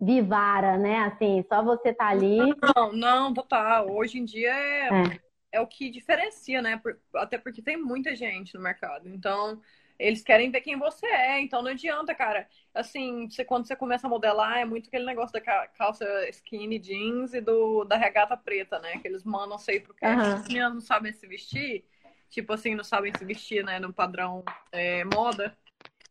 vivara, né? Assim, só você tá ali. Não, não, total. Hoje em dia é, é. é o que diferencia, né? Até porque tem muita gente no mercado. Então, eles querem ver quem você é, então não adianta, cara. Assim, você, quando você começa a modelar, é muito aquele negócio da calça skinny jeans e do, da regata preta, né? Que eles mandam sei porque uhum. as meninas não sabem se vestir, tipo assim, não sabem se vestir, né, no padrão é, moda.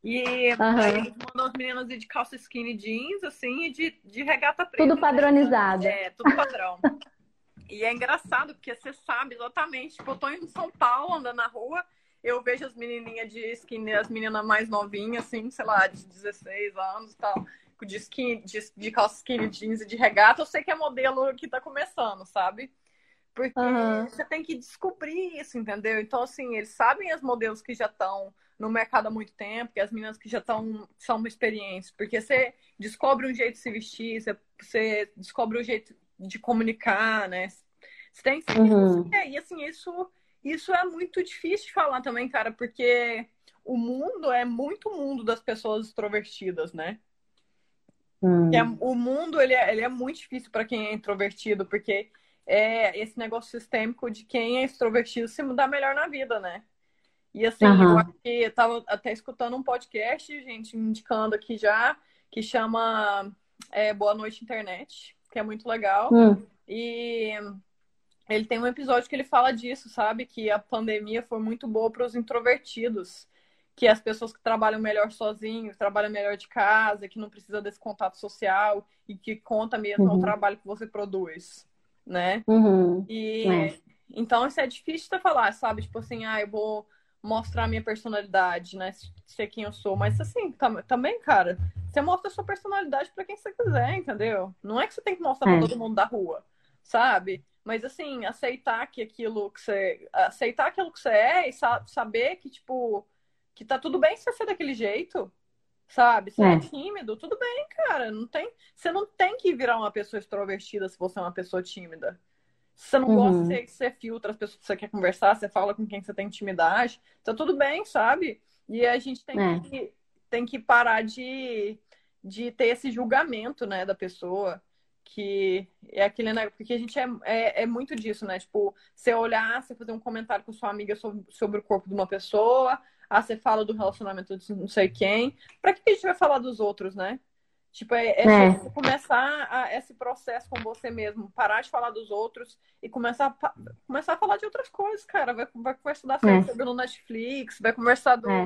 E uhum. aí eles mandam as meninas ir de calça skinny jeans, assim, e de, de regata preta. Tudo padronizado. É, tudo padrão. e é engraçado, porque você sabe exatamente, tipo, eu tô em São Paulo, andando na rua, eu vejo as menininhas de skinny, as meninas mais novinhas, assim, sei lá, de 16 anos e tal, de, skin, de, de calça skinny jeans e de regata, eu sei que é modelo que tá começando, sabe? Porque uhum. você tem que descobrir isso, entendeu? Então, assim, eles sabem as modelos que já estão no mercado há muito tempo, que as meninas que já estão são uma experiência, porque você descobre um jeito de se vestir, você, você descobre um jeito de comunicar, né? Você tem que uhum. e assim, isso isso é muito difícil de falar também, cara, porque o mundo é muito mundo das pessoas extrovertidas, né? Hum. É, o mundo ele é, ele é muito difícil para quem é introvertido, porque é esse negócio sistêmico de quem é extrovertido se mudar melhor na vida, né? E assim, uhum. eu acho que eu tava até escutando um podcast, gente, indicando aqui já, que chama é, Boa Noite Internet, que é muito legal. Hum. E ele tem um episódio que ele fala disso, sabe? Que a pandemia foi muito boa para os introvertidos, que as pessoas que trabalham melhor sozinhos, trabalham melhor de casa, que não precisa desse contato social e que conta mesmo uhum. o trabalho que você produz, né? Uhum. E é. então isso é difícil de falar, sabe? Tipo assim, ah, eu vou mostrar minha personalidade, né? Ser quem eu sou, mas assim, tam também, cara, você mostra a sua personalidade para quem você quiser, entendeu? Não é que você tem que mostrar é. para todo mundo da rua, sabe? Mas assim, aceitar que aquilo que você. Aceitar aquilo que você é e sa saber que, tipo, que tá tudo bem você ser daquele jeito. Sabe? Você é. é tímido, tudo bem, cara. Não tem, você não tem que virar uma pessoa extrovertida se você é uma pessoa tímida. Se você não uhum. gosta, você, você filtra as pessoas que você quer conversar, você fala com quem você tem intimidade. Tá tudo bem, sabe? E a gente tem, é. que, tem que parar de, de ter esse julgamento, né, da pessoa que é aquele, né? Porque a gente é, é, é, muito disso, né? Tipo, você olhar, você fazer um comentário com sua amiga sobre, sobre o corpo de uma pessoa, ah, você fala do relacionamento de não sei quem. Pra que a gente vai falar dos outros, né? Tipo, é, é, é. começar a, esse processo com você mesmo, parar de falar dos outros e começar a, começar a falar de outras coisas, cara. Vai, vai conversar da série é. no Netflix, vai conversar do, é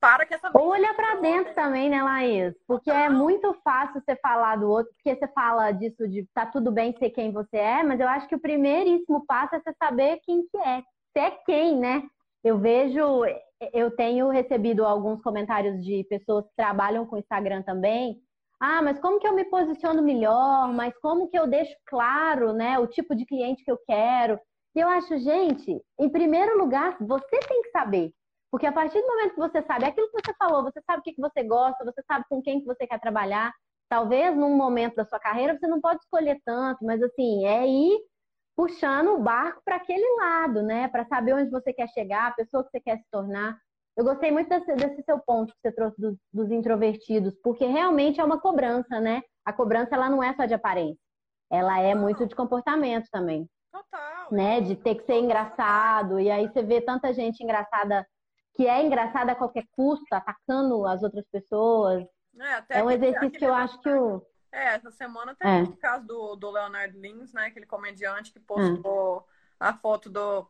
para que essa olha para dentro também, né, Laís? Porque é muito fácil você falar do outro, porque você fala disso de tá tudo bem ser quem você é, mas eu acho que o primeiríssimo passo é você saber quem que é. Você é quem, né? Eu vejo, eu tenho recebido alguns comentários de pessoas que trabalham com Instagram também. Ah, mas como que eu me posiciono melhor? Mas como que eu deixo claro, né, o tipo de cliente que eu quero? E eu acho, gente, em primeiro lugar, você tem que saber. Porque a partir do momento que você sabe aquilo que você falou, você sabe o que você gosta, você sabe com quem que você quer trabalhar. Talvez num momento da sua carreira você não pode escolher tanto, mas assim, é ir puxando o barco para aquele lado, né? Para saber onde você quer chegar, a pessoa que você quer se tornar. Eu gostei muito desse, desse seu ponto que você trouxe dos, dos, introvertidos, porque realmente é uma cobrança, né? A cobrança ela não é só de aparência, ela é muito de comportamento também. Total. Né? De ter que ser engraçado, e aí você vê tanta gente engraçada que é engraçada a qualquer custo, atacando as outras pessoas. É, é um exercício que eu acho que o. É, essa semana tem é. o caso do, do Leonard Lins, né? Aquele comediante que postou é. a foto do,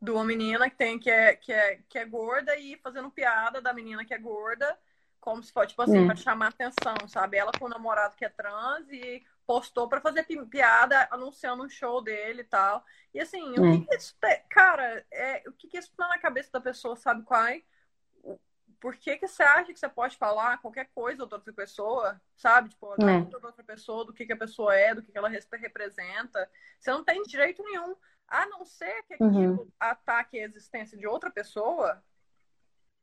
de uma menina que tem que é, que, é, que é gorda e fazendo piada da menina que é gorda como se fosse, tipo assim, é. pra chamar atenção, sabe? Ela com o namorado que é trans e postou pra fazer piada anunciando um show dele e tal. E assim, é. o que, que isso tem? Cara, é, o que, que isso tá na cabeça da pessoa, sabe qual é? Por que, que você acha que você pode falar qualquer coisa da outra pessoa, sabe? Tipo, da é. outra pessoa, do que, que a pessoa é, do que, que ela representa. Você não tem direito nenhum. A não ser que aquilo uhum. ataque a existência de outra pessoa,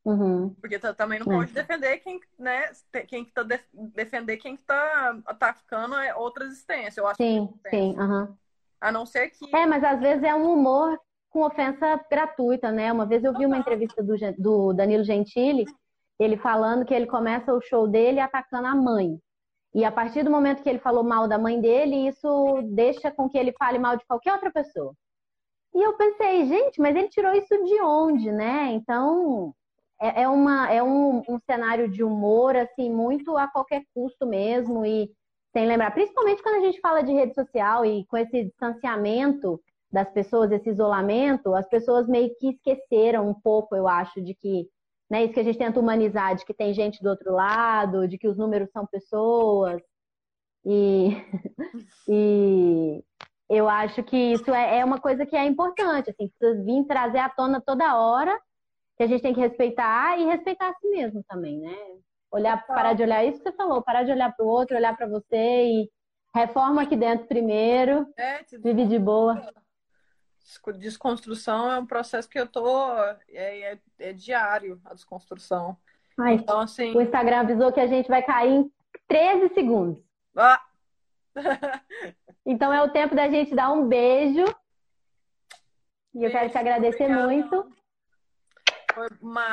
Uhum. Porque também não pode é. defender quem, né? Quem que tá de, defender quem que tá atacando é outra existência. Eu acho sim, sim, uhum. A não ser que. É, mas às vezes é um humor com ofensa gratuita, né? Uma vez eu vi uma entrevista do, do Danilo Gentili, ele falando que ele começa o show dele atacando a mãe. E a partir do momento que ele falou mal da mãe dele, isso deixa com que ele fale mal de qualquer outra pessoa. E eu pensei, gente, mas ele tirou isso de onde, né? Então, é, é, uma, é um, um cenário de humor, assim, muito a qualquer custo mesmo, e sem lembrar, principalmente quando a gente fala de rede social e com esse distanciamento das pessoas, esse isolamento, as pessoas meio que esqueceram um pouco, eu acho, de que, né, isso que a gente tenta humanizar, de que tem gente do outro lado, de que os números são pessoas, e, e eu acho que isso é, é uma coisa que é importante, assim, precisa vir trazer à tona toda hora, que a gente tem que respeitar e respeitar a si mesmo também, né? Olhar, parar de olhar isso que você falou, parar de olhar para o outro, olhar para você e reforma aqui dentro primeiro, é, vive de boa. Desconstrução é um processo que eu tô é, é, é diário a desconstrução. Ai, então assim, o Instagram avisou que a gente vai cair em 13 segundos. Ah. então é o tempo da gente dar um beijo. E eu quero te agradecer muito. Foi maravilhoso.